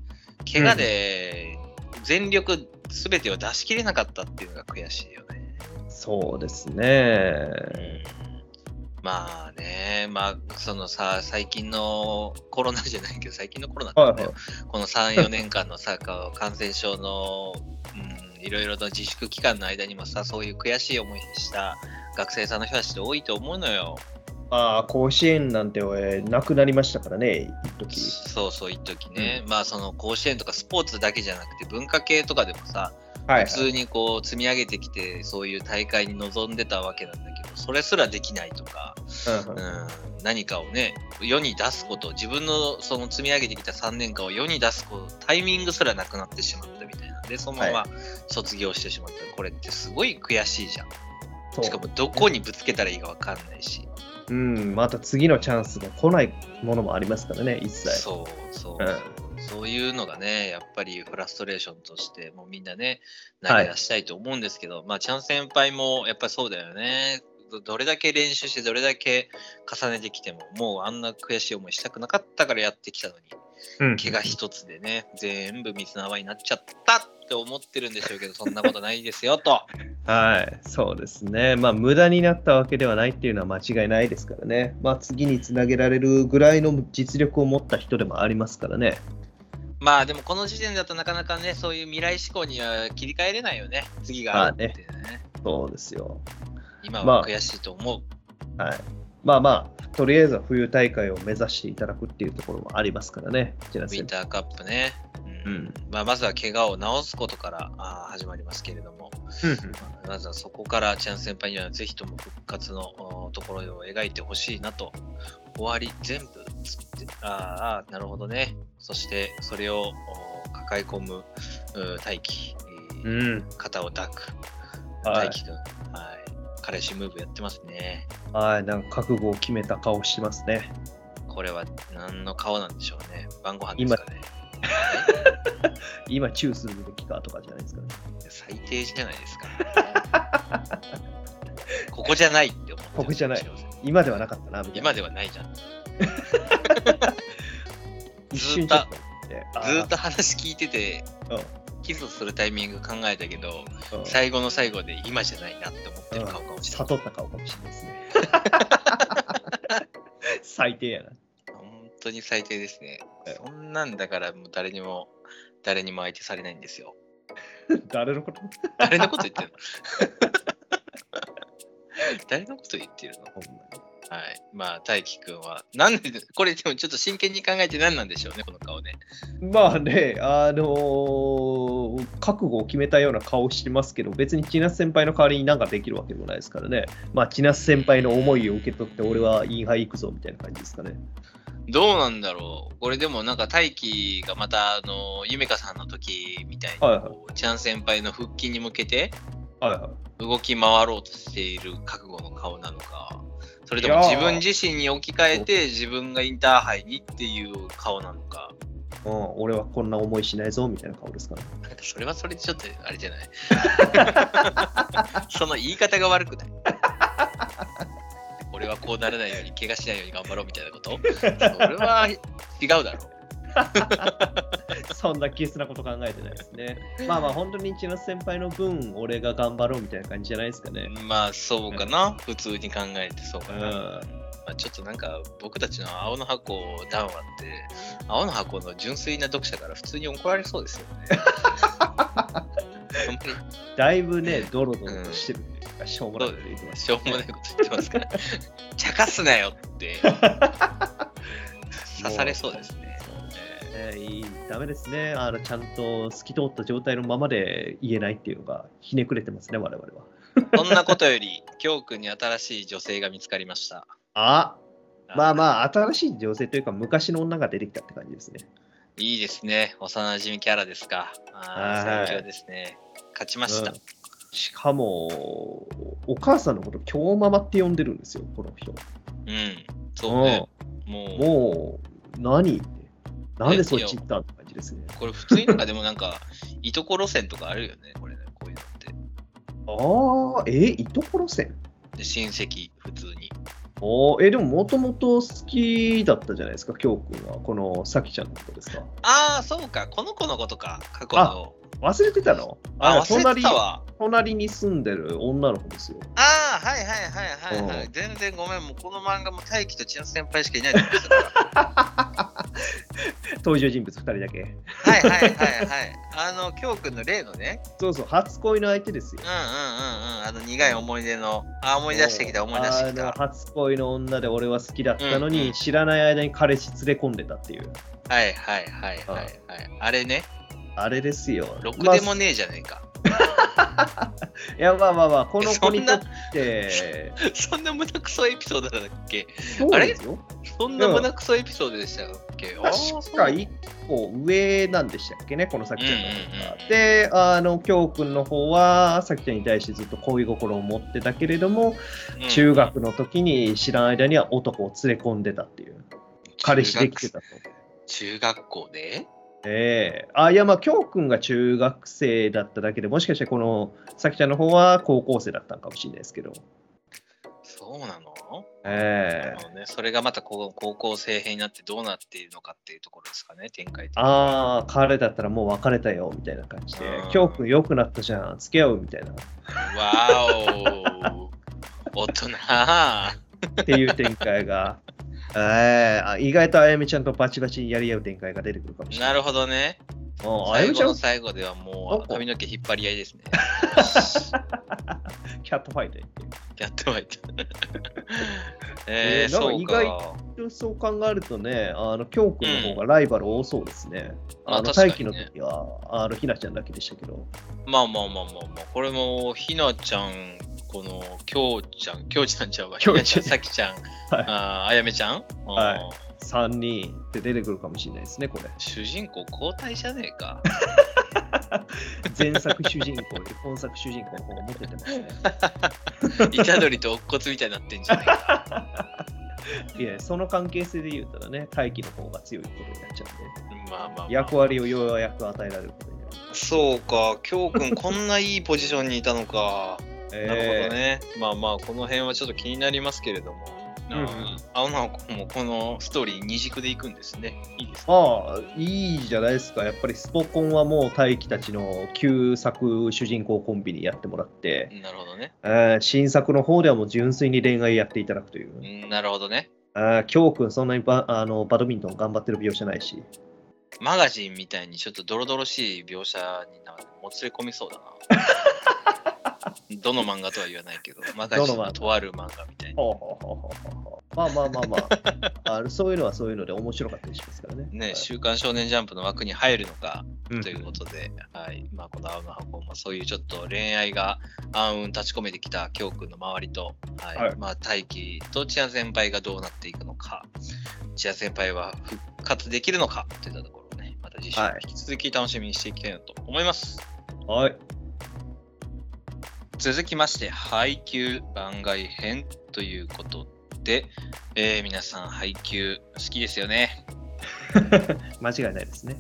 怪我で全力全てを出し切れなかったっていうのが悔しいよね。そうですね。まあね、まあそのさ、最近のコロナじゃないけど、最近のコロナって言うんだよ、この3、4年間のさ、感染症の、うん、いろいろと自粛期間の間にもさ、そういう悔しい思いした学生さんの人たちって多いと思うのよ。まあ、甲子園なんて、えーなくなりましたからね、一時。そうそう、一時ね、まあその甲子園とかスポーツだけじゃなくて文化系とかでもさ、はい、普通にこう積み上げてきて、そういう大会に臨んでたわけなんだけど、それすらできないとか、うんうんうん、何かをね、世に出すこと、自分のその積み上げてきた3年間を世に出すこと、タイミングすらなくなってしまったみたいなんで、そのまま卒業してしまった。これってすごい悔しいじゃん。しかもどこにぶつけたらいいか分かんないし。うん、また次のチャンスが来ないものもありますからね、一切。そうそう、うんそういうのがね、やっぱりフラストレーションとして、もうみんなね、投げ出したいと思うんですけど、まあ、チャン先輩もやっぱりそうだよね。どどれだけ練習してどれだけ重ねてきてももうあんな悔しい思いしたくなかったからやってきたのにうん怪我一つでね全部水の泡になっちゃったって思ってるんでしょうけどそんなことないですよと *laughs* はい、そうですね。まあ、無駄になったわけではないっていうのは間違いないですからね。まあ、次につなげられるぐらいの実力を持った人でもありますからね。まあでもこの時点だとなかなかねそういう未来志向には切り替えれないよね次があるっていうねそうですよ。今まあは悔しいと思う、はい。まあまあ、とりあえずは冬大会を目指していただくっていうところもありますからね。ウィンターカップね、うん。うん。まあ、まずは怪我を治すことからあー始まりますけれども、まずはそこからチャン先輩にはぜひとも復活のおところを描いてほしいなと、終わり全部つって、あーあー、なるほどね。そしてそれをお抱え込むう大輝、えーうん。肩を抱くはい。大輝くん、はい、彼氏ムーブやってますね。はい、なんか覚悟を決めた顔してますね。これは何の顔なんでしょうね。晩ご飯ですかね。今、*laughs* チューするべきかとかじゃないですかね。最低じゃないですか。*laughs* ここじゃないって思ってここじゃない今ではなかったな、みたいな。今ではないじゃん。*laughs* 一瞬ずーっと話聞いてて、うんキスするタイミング考えたけど、うん最後の最後で今じゃないなって思ってる顔かもしれない。悟った顔かもしれないですね。*laughs* 最低やな。本当に最低ですねえ。そんなんだからもう誰にも、誰にも相手されないんですよ。*laughs* 誰のこと？誰のこと言ってるの？*laughs* 誰のこと言ってるの？ほんまにはい。まあ、大輝くんは、なんで、これでもちょっと真剣に考えて何なんでしょうね、この顔ね。まあね、あのー覚悟を決めたような顔してますけど、別に千夏先輩の代わりになんかできるわけでもないですからね。まあ、千夏先輩の思いを受け取って、俺はインハイ行くぞみたいな感じですかね。どうなんだろうこれでもなんか大輝がまた、あの、ゆめかさんの時みたいに、はいはいこうチャン先輩の復帰に向けて。動き回ろうとしている覚悟の顔なのか、それとも自分自身に置き換えて自分がインターハイにっていう顔なのか、うん、俺はこんな思いしないぞみたいな顔ですから、ね。なんかそれはそれでちょっとあれじゃない？*laughs* その言い方が悪くない？俺はこうならないように怪我しないように頑張ろうみたいなこと？それは違うだろ。う。*laughs* そんなケースなこと考えてないですね。まあまあ、本当に千夏先輩の分、俺が頑張ろうみたいな感じじゃないですかね。まあそうかな、普通に考えてそうかな。うん。まあ、ちょっとなんか僕たちの青の箱談話って、青の箱の純粋な読者から普通に怒られそうですよね。*laughs* だいぶね、ドロドロとしてるうか、しょうもないこと言ってます。しょうもないこと言ってますから、*laughs* 茶化すなよって刺されそうですね。えねいいダメですねあの。ちゃんと透き通った状態のままで言えないっていうのがひねくれてますね、我々は。ーそんなことより、京君に新しい女性が見つかりました。あまあまあ、新しい女性というか、昔の女が出てきたって感じですね。いいですね。幼馴染キャラですか。ああ、はい最強ですね。勝ちました。うんしかも、お母さんのこと、京ママって呼んでるんですよ、この人。うん。そうね。もう、もう、何なんでそっち行ったって感じですね。これ普通になんかでもなんか、いとこ路線とかあるよね。これね、こういうのって。ああ、え、いとこ路線？で、親戚、普通に。おえ、でももともと好きだったじゃないですか、京君は。このさきちゃんのことですか？ああ、そうか。この子のことか。過去の。忘れてたの？あ、隣。隣に住んでる女の子ですよ。ああ、はいはいはいはい、はいうん全然ごめん。もうこの漫画も大輝と千夏先輩しかいないと思ってた。*laughs* 登場人物2人だけ。はいはいはいはい。*laughs* あの、京くんの例のね。そうそう、初恋の相手ですようん。うんうんうん。あの苦い思い出の。あ、思い出してきた思い出してきた。初恋の女で俺は好きだったのに、うんうん知らない間に彼氏連れ込んでたっていう。はいはいはいはいはい。あれね。あれですよ。ろくでもねえじゃねえか。*laughs* いや、まあまあまあ、この子にとって、そんな *laughs* 胸クソエピソードだっけ？そうですよ。そんな胸クソエピソードでしたっけ、確か1個上なんでしたっけね、このさきちゃんの方うんうんがうん。で、あの、きょうくんの方は、さきちゃんに対してずっと恋心を持ってたけれども、うん中学の時に知らん間には男を連れ込んでたっていう。彼氏できてたと。中学校で？ええ。あ、いや、まあ、きょうくんが中学生だっただけで、もしかしてこのさきちゃんの方は高校生だったのかもしれないですけど。そうなの？ええ。なるほどね、それがまたこう高校生編になってどうなっているのかっていうところですかね、展開。ああ、彼だったらもう別れたよみたいな感じで。うん、きょうくん良くなったじゃん、付き合うみたいな。わお大人っていう展開が、えー、あ意外とあやめちゃんとバチバチにやり合う展開が出てくるかもしれない。なるほどね。もうあやめちゃん？最後ではもう髪の毛引っ張り合いですね。*laughs* キャットファイトやってやってまいった。*laughs* えー、えーなんかそう意外か。るそう考えるとね、あの、きょうくんの方がライバル多そうですね。まああの、大輝の時は、あの、ひなちゃんだけでしたけど。まあまあまあまあまあ、これもひなちゃん、このきょうちゃん、きょうちゃんちゃうわ、ひきょうちゃんなちゃん、さきちゃん、はいあやめちゃん、はいあー3人って出てくるかもしれないですね、これ。主人公交代じゃねえか。*laughs* 前作主人公より本作主人公の方がモテてますね。虎杖と乙骨みたいになってんじゃねえか。*laughs* いや、その関係性で言うたらね、大輝の方が強いことになっちゃうんで、まあまあ、まあ、役割をようやく与えられることになる。そうか、きょうくんこんないいポジションにいたのか。なるほどえね。まあまあ、この辺はちょっと気になりますけれども。うんうん青の子もこのストーリー二軸でいくんですね。いいですー、まあ、いいじゃないですか。やっぱりスポコンはもう大輝たちの旧作主人公コンビにやってもらって、なるほどね。えー新作の方ではもう純粋に恋愛やっていただくという。うんなるほどね。あー京くん、そんなにバあのバドミントン頑張ってる描写ないし。マガジンみたいにちょっとドロドロしい描写になもつれ込みそうだな。*laughs* *laughs* どの漫画とは言わないけど、マガジンのとある漫画みたいな。まあまあまあまあ。*laughs* あの、そういうのはそういうので面白かったりしますからね。ね、はい。週刊少年ジャンプの枠に入るのかうん。ということで、はい。まあ、この青の箱もそういうちょっと恋愛が暗雲立ち込めてきた京君の周りと、はい。はい。まあ、大輝と千谷先輩がどうなっていくのか、千谷先輩は復活できるのかといったところをね、また次週はい。引き続き楽しみにしていきたいなと思います。はい。続きまして、配給番外編ということで、えー皆さん配給好きですよね。*laughs* 間違いないですね。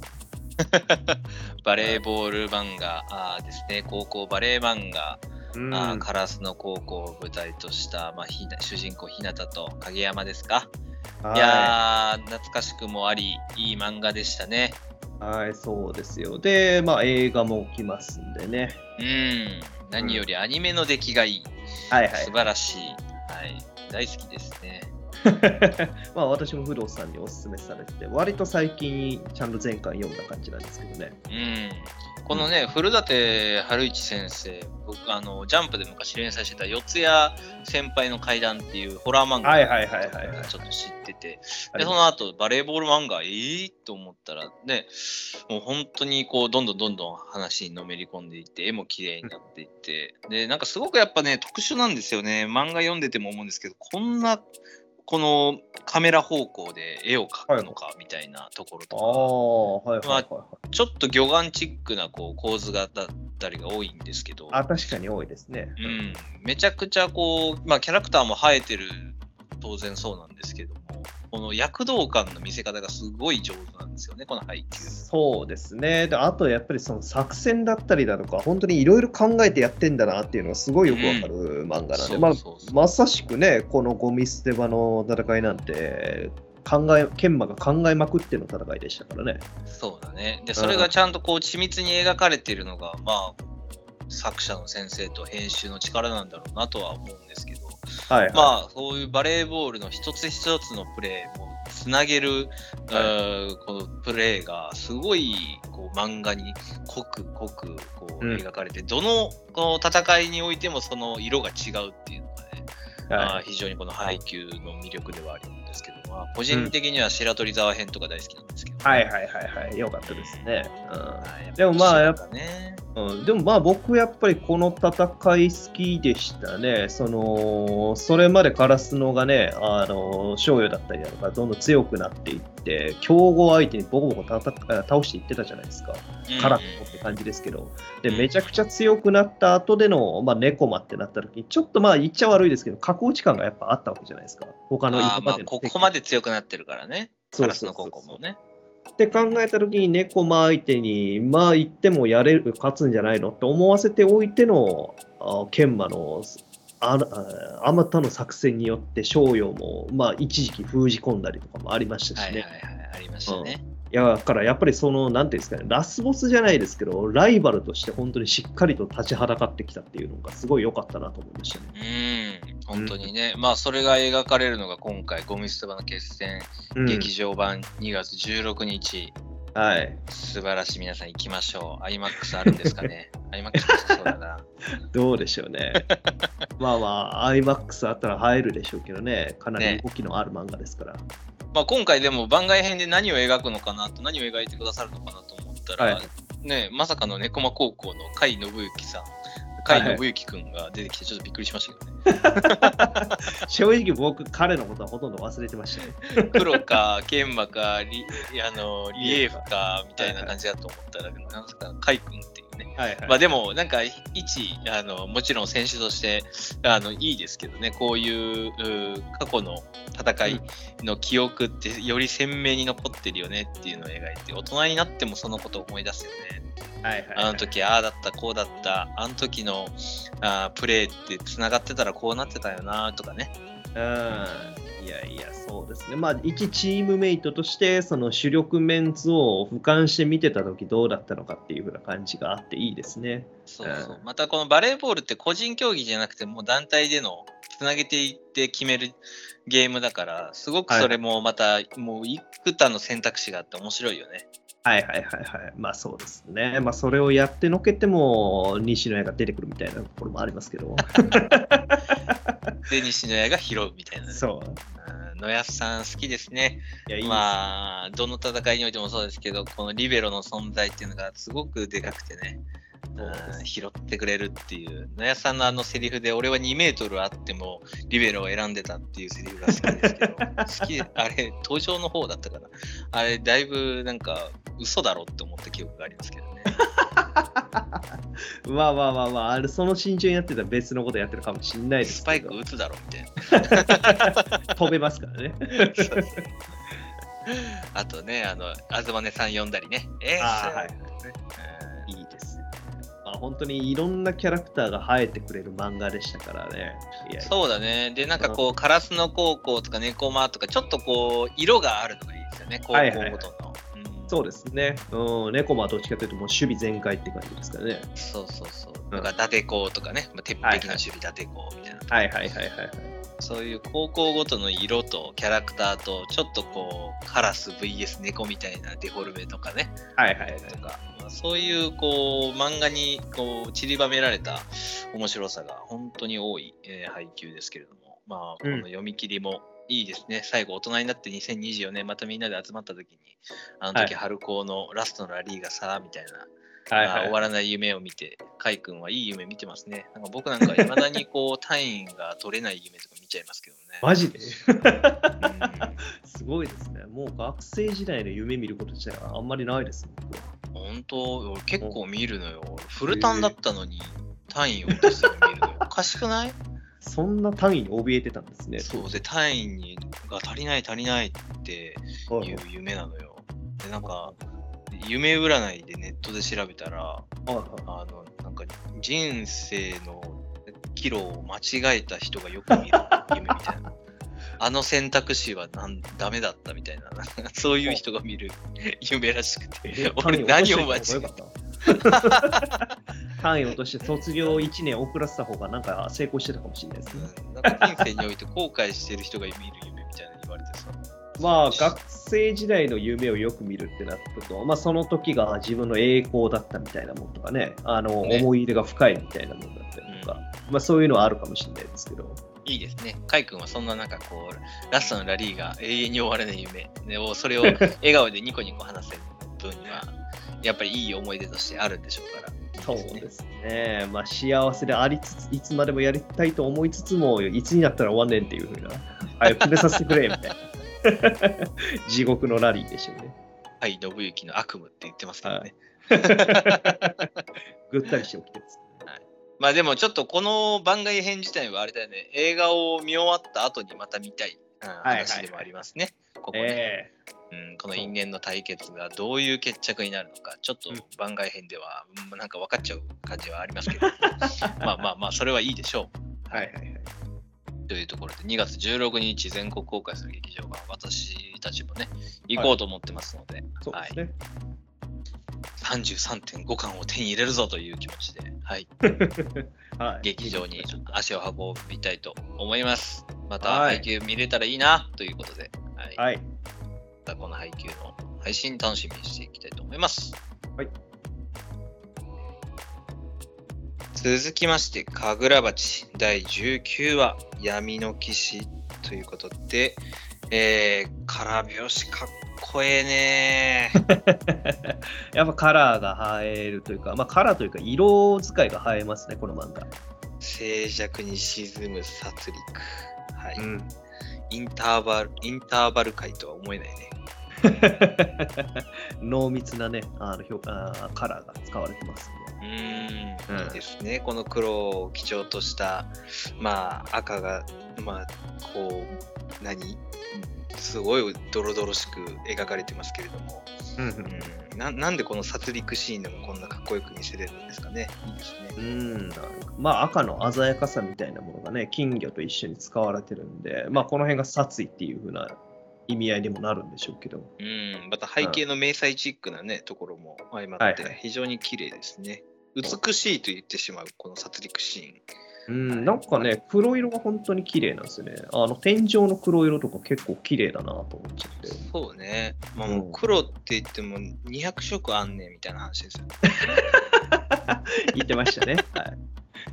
*laughs* バレーボール漫画あーですね、高校バレー漫画、うんあーカラスの高校を舞台とした、まあ、ひな主人公、日向と影山ですか。はいやー、懐かしくもあり、いい漫画でしたね。はい、そうですよ。で、まあ映画も来ますんでね。うん、何よりアニメの出来がいい、はいはい素。晴らしい、はい、大好きですね。*laughs* まあ私も不動産におすすめされてて、割と最近ちゃんと前回読んだ感じなんですけどね。うん、このね、古館春一先生、僕あの、ジャンプで昔連載してた四谷先輩の怪談っていうホラー漫画はいはいはいはいはいちょっと知ってて、でその後バレーボール漫画、えーと思ったらね、もう本当にこうどんどんどんどん話にのめり込んでいって、絵も綺麗になっていって、で、なんかすごくやっぱね、特殊なんですよね。漫画読んでても思うんですけど、こんな、このカメラ方向で絵を描くのかみたいなところあとか、あ、はいはいはいはい。ちょっと魚眼チックなこう構図がだったりが多いんですけど、あ、確かに多いですね。うん、めちゃくちゃこう、まあ、キャラクターも生えてる当然そうなんですけども、この躍動感の見せ方がすごい上手なんですよね、この配球。そうですね。で、あとやっぱりその作戦だったりだとか、本当にいろいろ考えてやってんだなっていうのがすごいよくわかる漫画なんで、うんまさしくね、このゴミ捨て場の戦いなんて、考え、研磨が考えまくっての戦いでしたからね。そうだね。で、それがちゃんとこう緻密に描かれているのが、まあ、作者の先生と編集の力なんだろうなとは思うんですけど、はい、はい。まあ、そういうバレーボールの一つ一つのプレーもつなげる、えーこのプレーがすごいこう漫画に濃く濃くこううん描かれて、どのこの戦いにおいてもその色が違うっていうのがね、まはあ、非常にこの配球の魅力ではあるんですけど、まあ、個人的には白鳥沢編とか大好きなんですけど、い、はいはいはいはい。よかったですね。うんはいでもまあやっぱね、うん、でもまあ僕やっぱりこの戦い好きでしたね。そのそれまでカラスノがね、あの賞与だったりだとかどんどん強くなっていって、強豪相手にボコボコたた倒していってたじゃないですか。カラッとって感じですけど。で、めちゃくちゃ強くなった後での、まあ、猫マってなった時に、ちょっとまあ言っちゃ悪いですけど、格落ち感がやっぱあったわけじゃないですか。他のあーまあのここまで強くなってるからね、カラスのそうそうそう高校もね。って考えたときに、猫間相手に、まあ言ってもやれる、勝つんじゃないのって思わせておいての、あ研磨のああまたの作戦によって商用も、まあ、一時期封じ込んだりとかもありましたしね。はいはいはい、ありましたね。いやだからやっぱりその、なんていうんですかね、ラスボスじゃないですけど、ライバルとして本当にしっかりと立ちはだかってきたっていうのが、すごい良かったなと思いましたね。うん、本当にね、うん、まあそれが描かれるのが今回、ゴミ捨て場の決戦、うん、劇場版2月16日。はい。素晴らしい、皆さん行きましょう。IMAX あるんですかね *laughs* ?IMAX そうだな。どうでしょうね。*laughs* まあまあ、IMAX あったら入るでしょうけどね、かなり動きのある漫画ですから。ねまあ、今回でも番外編で何を描くのかな？と何を描いてくださるのかなと思ったら、はい、ね、まさかの猫間高校の甲斐信之さん甲斐信之君が出てきてちょっとびっくりしましたけどね。*laughs* 正直僕、彼のことはほとんど忘れてましたね。*laughs* 黒か、研磨か、リあのリエーフかみたいな感じだと思ったら、なんすか、甲斐君ってね。はいはい、まあでも、なんか、一あの、もちろん選手としてあのいいですけどね、こういう過去の戦いの記憶ってより鮮明に残ってるよねっていうのを描いて、大人になってもそのことを思い出すよね。はいはい、あの時ああだったこうだったあの時のあプレーってつながってたらこうなってたよなとかね。うんいやいや、そうですね。まあ、一チームメイトとして、その主力メンツを俯瞰して見てた時どうだったのかっていうふうな感じがあっていいですね。そうそう。またこのバレーボールって個人競技じゃなくて、もう団体でのつなげていって決めるゲームだから、すごくそれもまた、い、もう幾多の選択肢があって面白いよね。はいはいはいはい。まあそうですね。まあそれをやってのけても、西野屋が出てくるみたいなところもありますけど。で、西野屋が拾うみたいな、ね。そう。野安さん好きですね。いやいいまあ、どの戦いにおいてもそうですけど、このリベロの存在っていうのがすごくでかくてね。拾ってくれるっていう、野谷さんのあのセリフで、俺は2メートルあってもリベロを選んでたっていうセリフが好きですけど、*laughs* 好き、あれ、登場の方だったかな。あれ、だいぶなんか、嘘だろって思った記憶がありますけどね。*laughs* まあまあまあまあ、あれその身長になってたら別のことやってるかもしれないですスパイク打つだろみたいな。*laughs* 飛べますからね。あとね、あの、あずまねさん呼んだりね。えー、はい、いいまあ、本当にいろんなキャラクターが生えてくれる漫画でしたからね。そうだね。で、なんかこう、カラスの高校とか猫マとか、ちょっとこう、色があるのがいいですよね、高校ごとの。そうですね。うん、猫もどっちかというと、もう守備全開って感じですかね。そうそうそう。なんか、伊達校とかね、まあ、鉄壁の守備伊達校みたいな。はいはいはいはい、はい。そういう高校ごとの色とキャラクターと、ちょっとこう、カラス VS 猫みたいなデフォルメとかね。はいはい、はい。とか、そういうこう漫画にこう散りばめられた面白さが本当に多い、えー、配給ですけれども、まあ、この読み切りもいいですね、うん、最後大人になって2024年またみんなで集まった時にあの時春高のラストのラリーがさみたいなはいはい、終わらない夢を見て、カイ君はいい夢見てますね。なんか僕なんかいまだにこう *laughs* 単位が取れない夢とか見ちゃいますけどね。マジで、すごいですね。もう学生時代の夢見ること自体はあんまりないです、ね。本当、俺結構見るのよ。フルタンだったのに単位を落として見るのよ。*laughs* おかしくない？そんな単位に怯えてたんですね。そうで、単位にが足りない足りないっていう夢なのよ。で、なんか、夢占いでネットで調べたら、あの、なんか人生の岐路を間違えた人がよく見る夢みたいな。あの選択肢はなんダメだったみたいな、*laughs* そういう人が見る夢らしくて、俺何を間違えた？*laughs* 単位落として卒業1年遅らせた方がなんか成功してたかもしれないですね。うん、なんか人生において後悔してる人が見る夢みたいな言われてさ。まあ学生時代の夢をよく見るってなったと、まあその時が自分の栄光だったみたいなもんとかね、あの、ね、思い入れが深いみたいなもんだったりとか、うん、まあそういうのはあるかもしれないですけど。いいですね。カイ君はそんななんかこう、ラストのラリーが永遠に終わらない夢、ね、それを *laughs* 笑顔でニコニコ話せる分には、やっぱりいい思い出としてあるんでしょうから。そうですね。まあ幸せでありつつ、いつまでもやりたいと思いつつも、いつになったら終わんねんっていうふうな、早く決めさせてくれみたいな。*laughs* 地獄のラリーでしょうね。はい、信行の悪夢って言ってますからね。*laughs* ぐったりして起きてます。まあでもちょっとこの番外編自体はあれだよね、映画を見終わった後にまた見たい、うん、話でもありますね、ここね、えー、うん。この因縁の対決がどういう決着になるのか、ちょっと番外編では、うん、なんか分かっちゃう感じはありますけど、*laughs* まあまあまあ、それはいいでしょう。はいはいはい。というところで、2月16日全国公開する劇場が私たちもね、行こうと思ってますので、そうですね。33.5巻を手に入れるぞという気持ちで、はい、*laughs* はい。劇場に足を運びたいと思います。またはい配給見れたらいいなということで、はい、はい。またこの配給の配信楽しみにしていきたいと思います。はい。続きまして、神楽鉢第19話、闇の騎士ということで、えー、唐拍子かっこええね *laughs* やっぱカラーが映えるというか、まあカラーというか色使いが映えますね、この漫画。静寂に沈む殺戮。はい。ん。インターバル、インターバル界とは思えないね。*laughs* 濃密なね、あの評価あーカラーが使われてますうーうんん、いいですね。この黒を基調とした、まあ、赤が、まあ、こう、何？すごいドロドロしく描かれてますけれども、ね。うん、ななんでこの殺戮シーンでもこんなかっこよく見せれるんですかね。いいですね。うん、まあ赤の鮮やかさみたいなものがね、金魚と一緒に使われてるんで、まあこの辺が殺意っていう風な意味合いにもなるんでしょうけど。うん、また背景の迷彩チックなね、ところも相まってはいはい、非常に綺麗ですね。美しいと言ってしまう、この殺戮シーン。うん、なんかね、黒色が本当に綺麗なんですよね。あの天井の黒色とか結構綺麗だなと思っちゃって。そうね。まあ、うんもう黒って言っても200色あんねんみたいな話ですよね。*laughs* 言ってましたね。はい。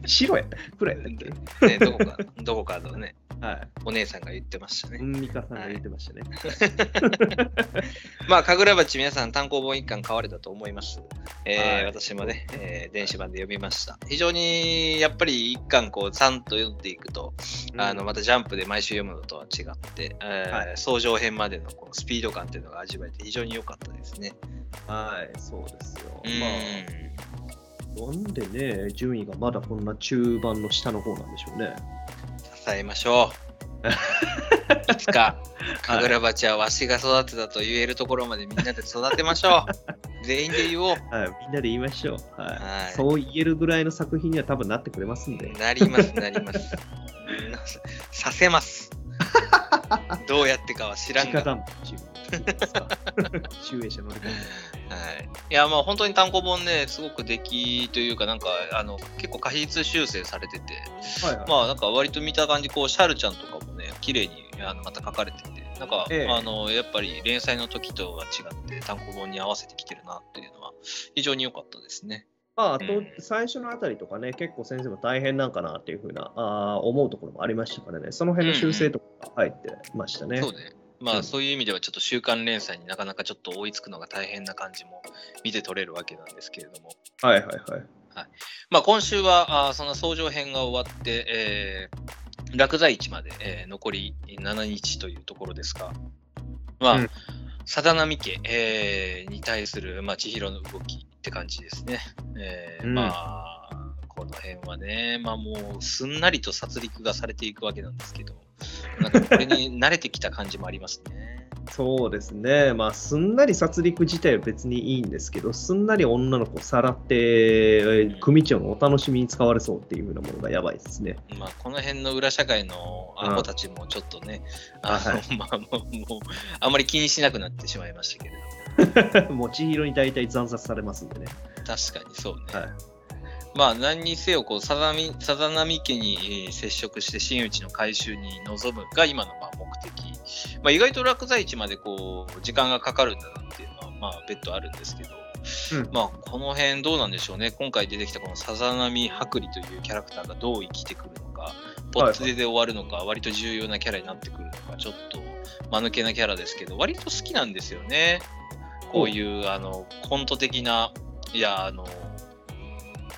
白やった黒やったっけ？ねどこか、どこかのね、はい。お姉さんが言ってましたね。うん、ミカさんが言ってましたね。*laughs* まあ、神楽鉢皆さん単行本一巻買われたと思います。えーはい私もね、えー電子版で読みました。非常にやっぱり一巻こう、さんと読んでいくと、あのまたジャンプで毎週読むのとは違って、えーはい総上編までのこのスピード感っていうのが味わえて非常に良かったですね。はい、そうですよ。うんまあ、なんでね、順位がまだこんな中盤の下の方なんでしょうね。支えましょう。いつか、*laughs* 神楽鉢はわしが育てたと言えるところまでみんなで育てましょう。*laughs* 全員で言おう。はい、みんなで言いましょう。はい。はいそう言えるぐらいの作品には多分なってくれますんで。なります、なります。*laughs* させます。どうやってかは知らんが。集英社乗り込んで。はい、いや、まあ本当に単行本ね、すごく出来というか、なんか、あの、結構過筆修正されてて、はいはい。まあなんか割と見た感じ、こう、シャルちゃんとかもね、綺麗にあのまた書かれてて、なんか、ええあの、やっぱり連載の時とは違って単行本に合わせてきてるなっていうのは、非常に良かったですね。まあ、あとうん最初のあたりとかね、結構先生も大変なんかなっていうふうなあー思うところもありましたからね、その辺の修正とか入ってましたね。そうね。まあ、うんそういう意味ではちょっと週刊連載になかなかちょっと追いつくのが大変な感じも見て取れるわけなんですけれども。はいはいはい。まあ、今週はあーその総上編が終わって、えー落在市まで、えー残り7日というところですが、まあ、うんさだなみ家、えーに対する、まあ、千尋の動きって感じですね。えーうんまあ、この辺はね、まあもう、すんなりと殺戮がされていくわけなんですけど、なんかこれに慣れてきた感じもありますね。そうですね、まあ、すんなり殺戮自体は別にいいんですけど、すんなり女の子をさらって、えー組長のお楽しみに使われそうっていうふうなものがやばいですね。まあ、この辺の裏社会のアホたちもちょっとね、あまあ、もう、あんまり気にしなくなってしまいましたけれども、もう千尋に大体惨殺されますんでね。確かにそうね。はいまあ、何にせよ、こう、さざみ、さざなみ家にえー接触して真打ちの回収に臨むが今のまあ目的。まあ、意外と落在地までこう、時間がかかるんだなっていうのは、まあ、別途あるんですけど、うんまあ、この辺どうなんでしょうね。今回出てきたこのさざ波剥離というキャラクターがどう生きてくるのか、ポッツでで終わるのか、割と重要なキャラになってくるのか、ちょっと間抜けなキャラですけど、割と好きなんですよね。こういう、あの、コント的な、いや、あの、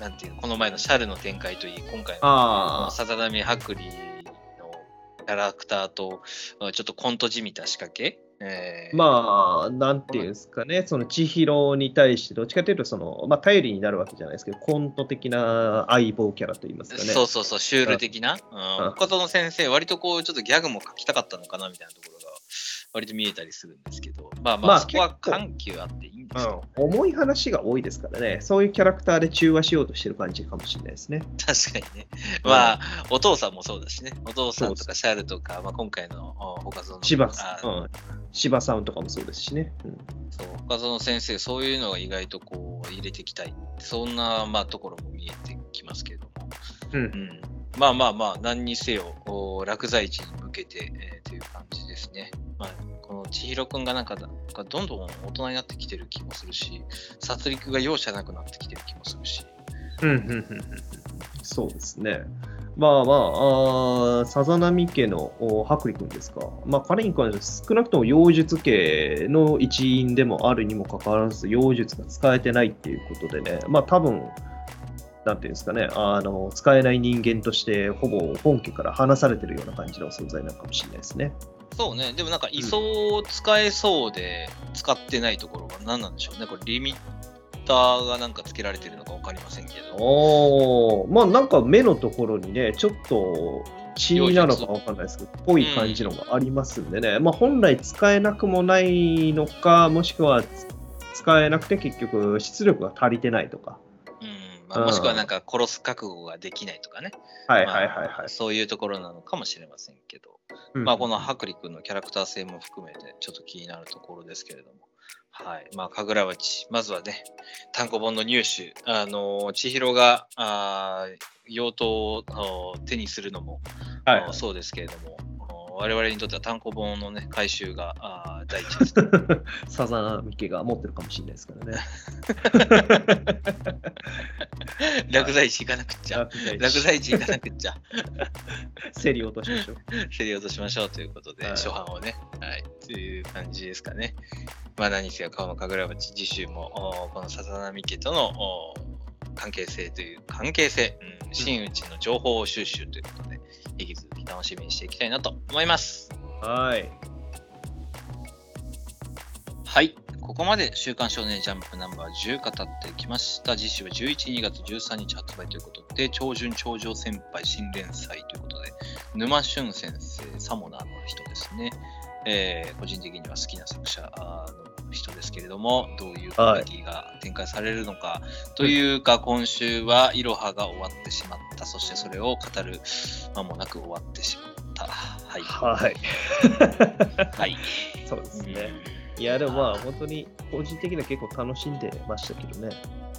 なんていうの、この前のシャルの展開といい、今回の。あさざ波剥離のキャラクターと、まあちょっとコントじみた仕掛け、えあ、ー。まあ、なんていうんですかね、その千尋に対して、どっちかというとその、まあ、頼りになるわけじゃないですけど、コント的な相棒キャラといいますかね。そうそうそう、シュール的な？うん。うん岡園先生、割とこう、ちょっとギャグも書きたかったのかなみたいなところ。が、割と見えたりするんですけど、まあまあ、まあそこは緩急あっていいんですよ。うん、重い話が多いですからね、そういうキャラクターで中和しようとしてる感じかもしれないですね。確かにね。まあ、お父さんもそうだしね。お父さんとかシャールとか、まあ、今回のお他園の芝あうん、芝さんとかもそうですしね。うんそう他園先生、そういうのが意外とこう入れていきたい。そんな、まあ、ところも見えてきますけれども。うんうん、まあまあまあ、何にせよ、落在地に向けて、えーという感じですね。まあ、この千尋くんがなんかどんどん大人になってきてる気もするし、殺戮が容赦なくなってきてる気もするし。うんうんうんうんそうですね。まあまあ、あさざ波家のお白衣君ですか。まあ彼に関しては少なくとも妖術家の一員でもあるにもかかわらず、妖術が使えてないっていうことでね、まあ多分、なんていうんですかね、あの使えない人間として、ほぼ本家から離されてるような感じの存在なのかもしれないですね。そうね、でもなんか、位相を使えそうで使ってないところが何なんでしょうね。これ、リミッターがなんかつけられてるのか分かりませんけど。おーまあなんか目のところにね、ちょっと血なのかわかんないですけど、ぽい感じのがありますんでね、まあ本来使えなくもないのか、もしくはつ使えなくて結局出力が足りてないとか。うんまあ、もしくはなんか殺す覚悟ができないとかね。はいまあはいはいはい。そういうところなのかもしれませんけど。うんまあ、この白陸のキャラクター性も含めてちょっと気になるところですけれども。はい。まあ、神楽町、まずはね、単行本の入手、あの、千尋が、あー用途を手にするのも、はいそうですけれども、我々にとっては単行本のね、回収があー第一です。*laughs* サザン家が持ってるかもしれないですからね。*laughs* 落第地行かなくっちゃ。落第地行かなくっちゃ。*laughs* 競り落としましょう。競り落としましょうということで、はい初版をね、はい、という感じですかね。まあ何せよ、川の神楽町次週も、おこの笹波家とのお関係性という、関係性、うん、真打ちの情報収集ということで、引き続き楽しみにしていきたいなと思います。はい。はい。ここまで週刊少年ジャンプナンバー10語ってきました。次週は11、2月13日発売ということで、超順超上先輩新連載ということで、沼俊先生、サモナーの人ですね。えー個人的には好きな作者あーの人ですけれども、どういうコメディが展開されるのか、というか、今週はイロハが終わってしまった。そしてそれを語る間もなく終わってしまった。はい。はい。はい。*laughs* そうですね。いや、でもまあ、本当に個人的には結構楽しんでましたけどね。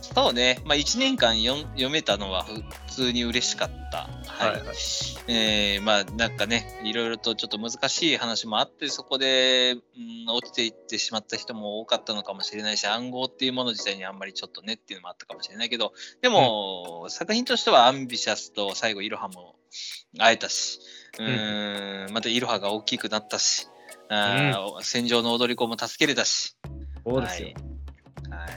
そうね、まあ、1年間よん読めたのは普通に嬉しかった。はい。はいはいえーまあ、なんかね、いろいろとちょっと難しい話もあって、そこで、うん、落ちていってしまった人も多かったのかもしれないし、暗号っていうもの自体にあんまりちょっとねっていうのもあったかもしれないけど、でも、作品としてはアンビシャスと最後、イロハも会えたし、うーん、またイロハが大きくなったし、あー戦場の踊り子も助けれたし、そうですよ。は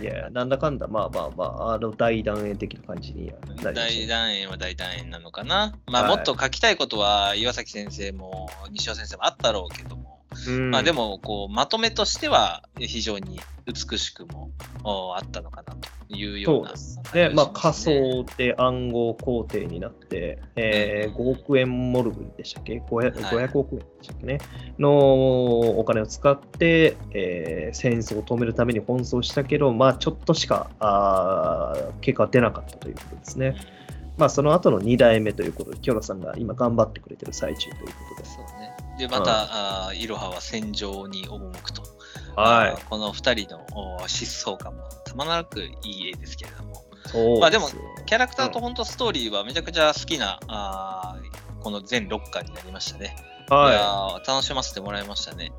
いい、や、なんだかんだ、まあまあまあ、あの大団円的な感じに大ね。団円は大団円なのかな。まあ、はいもっと書きたいことは岩崎先生も西尾先生もあったろうけども、うんまあで、もこうまとめとしては非常に美しくもおあったのかなというようなそうです。まあ、し仮想で暗号工程になって、えーうん5億円モルグでしたっけ？500, はい。500億円でしたっけね？のお金を使って、えー戦争を止めるために奔走したけど、まあ、ちょっとしかあー結果は出なかったということですね。まあ、その後の2代目ということで、キョロさんが今頑張ってくれてる最中ということです。で、また、あーイロハは戦場に赴くと。はいこの2人のお疾走感もたまらなくいい絵ですけれども。そうまあでもキャラクターと本当ストーリーはめちゃくちゃ好きな、あーこの全6巻になりましたね。いはいやー楽しませてもらいましたね。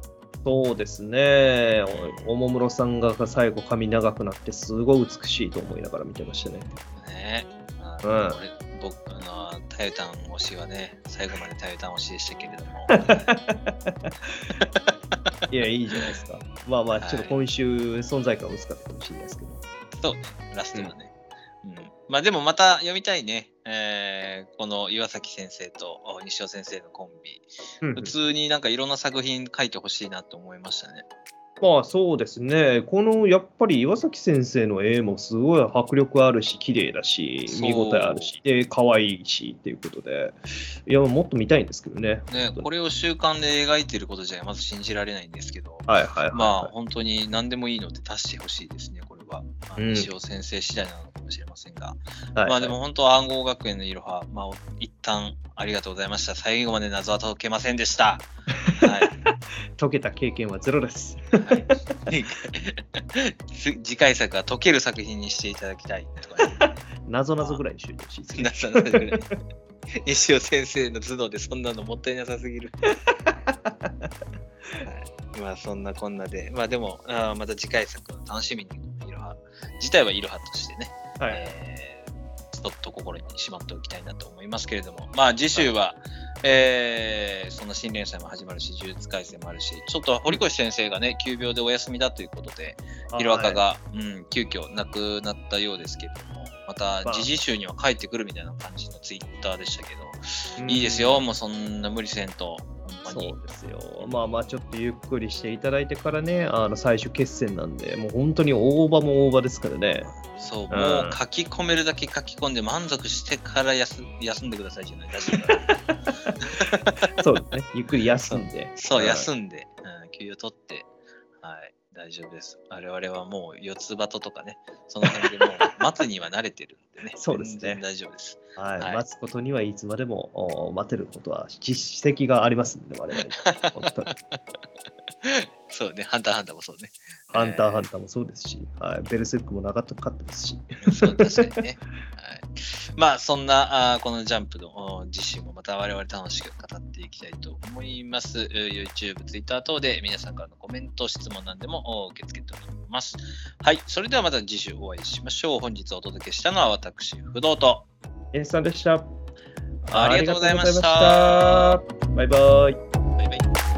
そうですね。おおもむろさんが最後髪長くなってすごい美しいと思いながら見てましたね。ねあうん俺僕あの、タユタン推しはね、最後までタユタン推しでしたけれども、*laughs* いや、いいじゃないですか。まあまあ、はいちょっと今週存在感薄かったかもしれないですけど。そうね、ラストはね。うんまあでもまた読みたいね、えーこの岩崎先生とお西尾先生のコンビ、うん普通になんかいろんな作品書いてほしいなと思いましたね。まあそうですね、このやっぱり岩崎先生の絵もすごい迫力あるし、綺麗だし、見応えあるし、で、可愛いしっていうことで、いや、もっと見たいんですけどね。ね、これを習慣で描いてることじゃまず信じられないんですけど、はいはいはい、まあ本当に何でもいいので足してほしいですね、これは。まあうん西尾先生次第なのかもしれませんが。はいまあでも本当、暗号学園のいろは、まあ一旦ありがとうございました。最後まで謎は解けませんでした。はい。*laughs* 解けた経験はゼロです。はい *laughs* つ次回作は解ける作品にしていただきたいとかね。なぞなぞぐらいにしといてほしぐらい *laughs* 西尾先生の頭脳でそんなのもったいなさすぎる。*laughs* はい、まあそんなこんなで、まあでも、あーまた次回作を楽しみに、いろは、自体はいろはとしてね、はい。えーちょっと心にしまっておきたいなと思いますけれども、まあ次週は、えーその新連載も始まるし、呪術廻戦もあるし、ちょっと堀越先生がね、急病でお休みだということで、ヒロアカが、うん、急遽亡くなったようですけれども、またまあ時事集には帰ってくるみたいな感じのツイッターでしたけど、うんいいですよ、もうそんな無理せんと、そうですよ。まあまあ、ちょっとゆっくりしていただいてからね、あの最終決戦なんで、もう本当に大場も大場ですからね。そう、んもう書き込めるだけ書き込んで満足してから休休んでくださいじゃない。*laughs* そうですね。ゆっくり休んで。そう、ん休んで、うん、休養取って、はい、大丈夫です。我々はもう四つ葉ととかね、その辺でもう *laughs* 待つには慣れてるんでね、そうですね全然大丈夫です。はい、はい待つことにはいつまでもお待てることは実績がありますんで、我々。本当に。*laughs* そうね、ハンターハンターもそうね。ハンターハンタターもそうですし、はい、ベルセルクも長かったですし。ー。そう、確かにね。はい、まあ、そんな、あーこのジャンプのお実習もまた我々楽しく語っていきたいと思います。えー YouTube、Twitter 等で皆さんからのコメント、質問なんでもお受け付けております。はい、それではまた次週お会いしましょう。本日お届けしたのは私、不動と。エンさんでした。ありがとうございましたありがとうございましたバイバイ。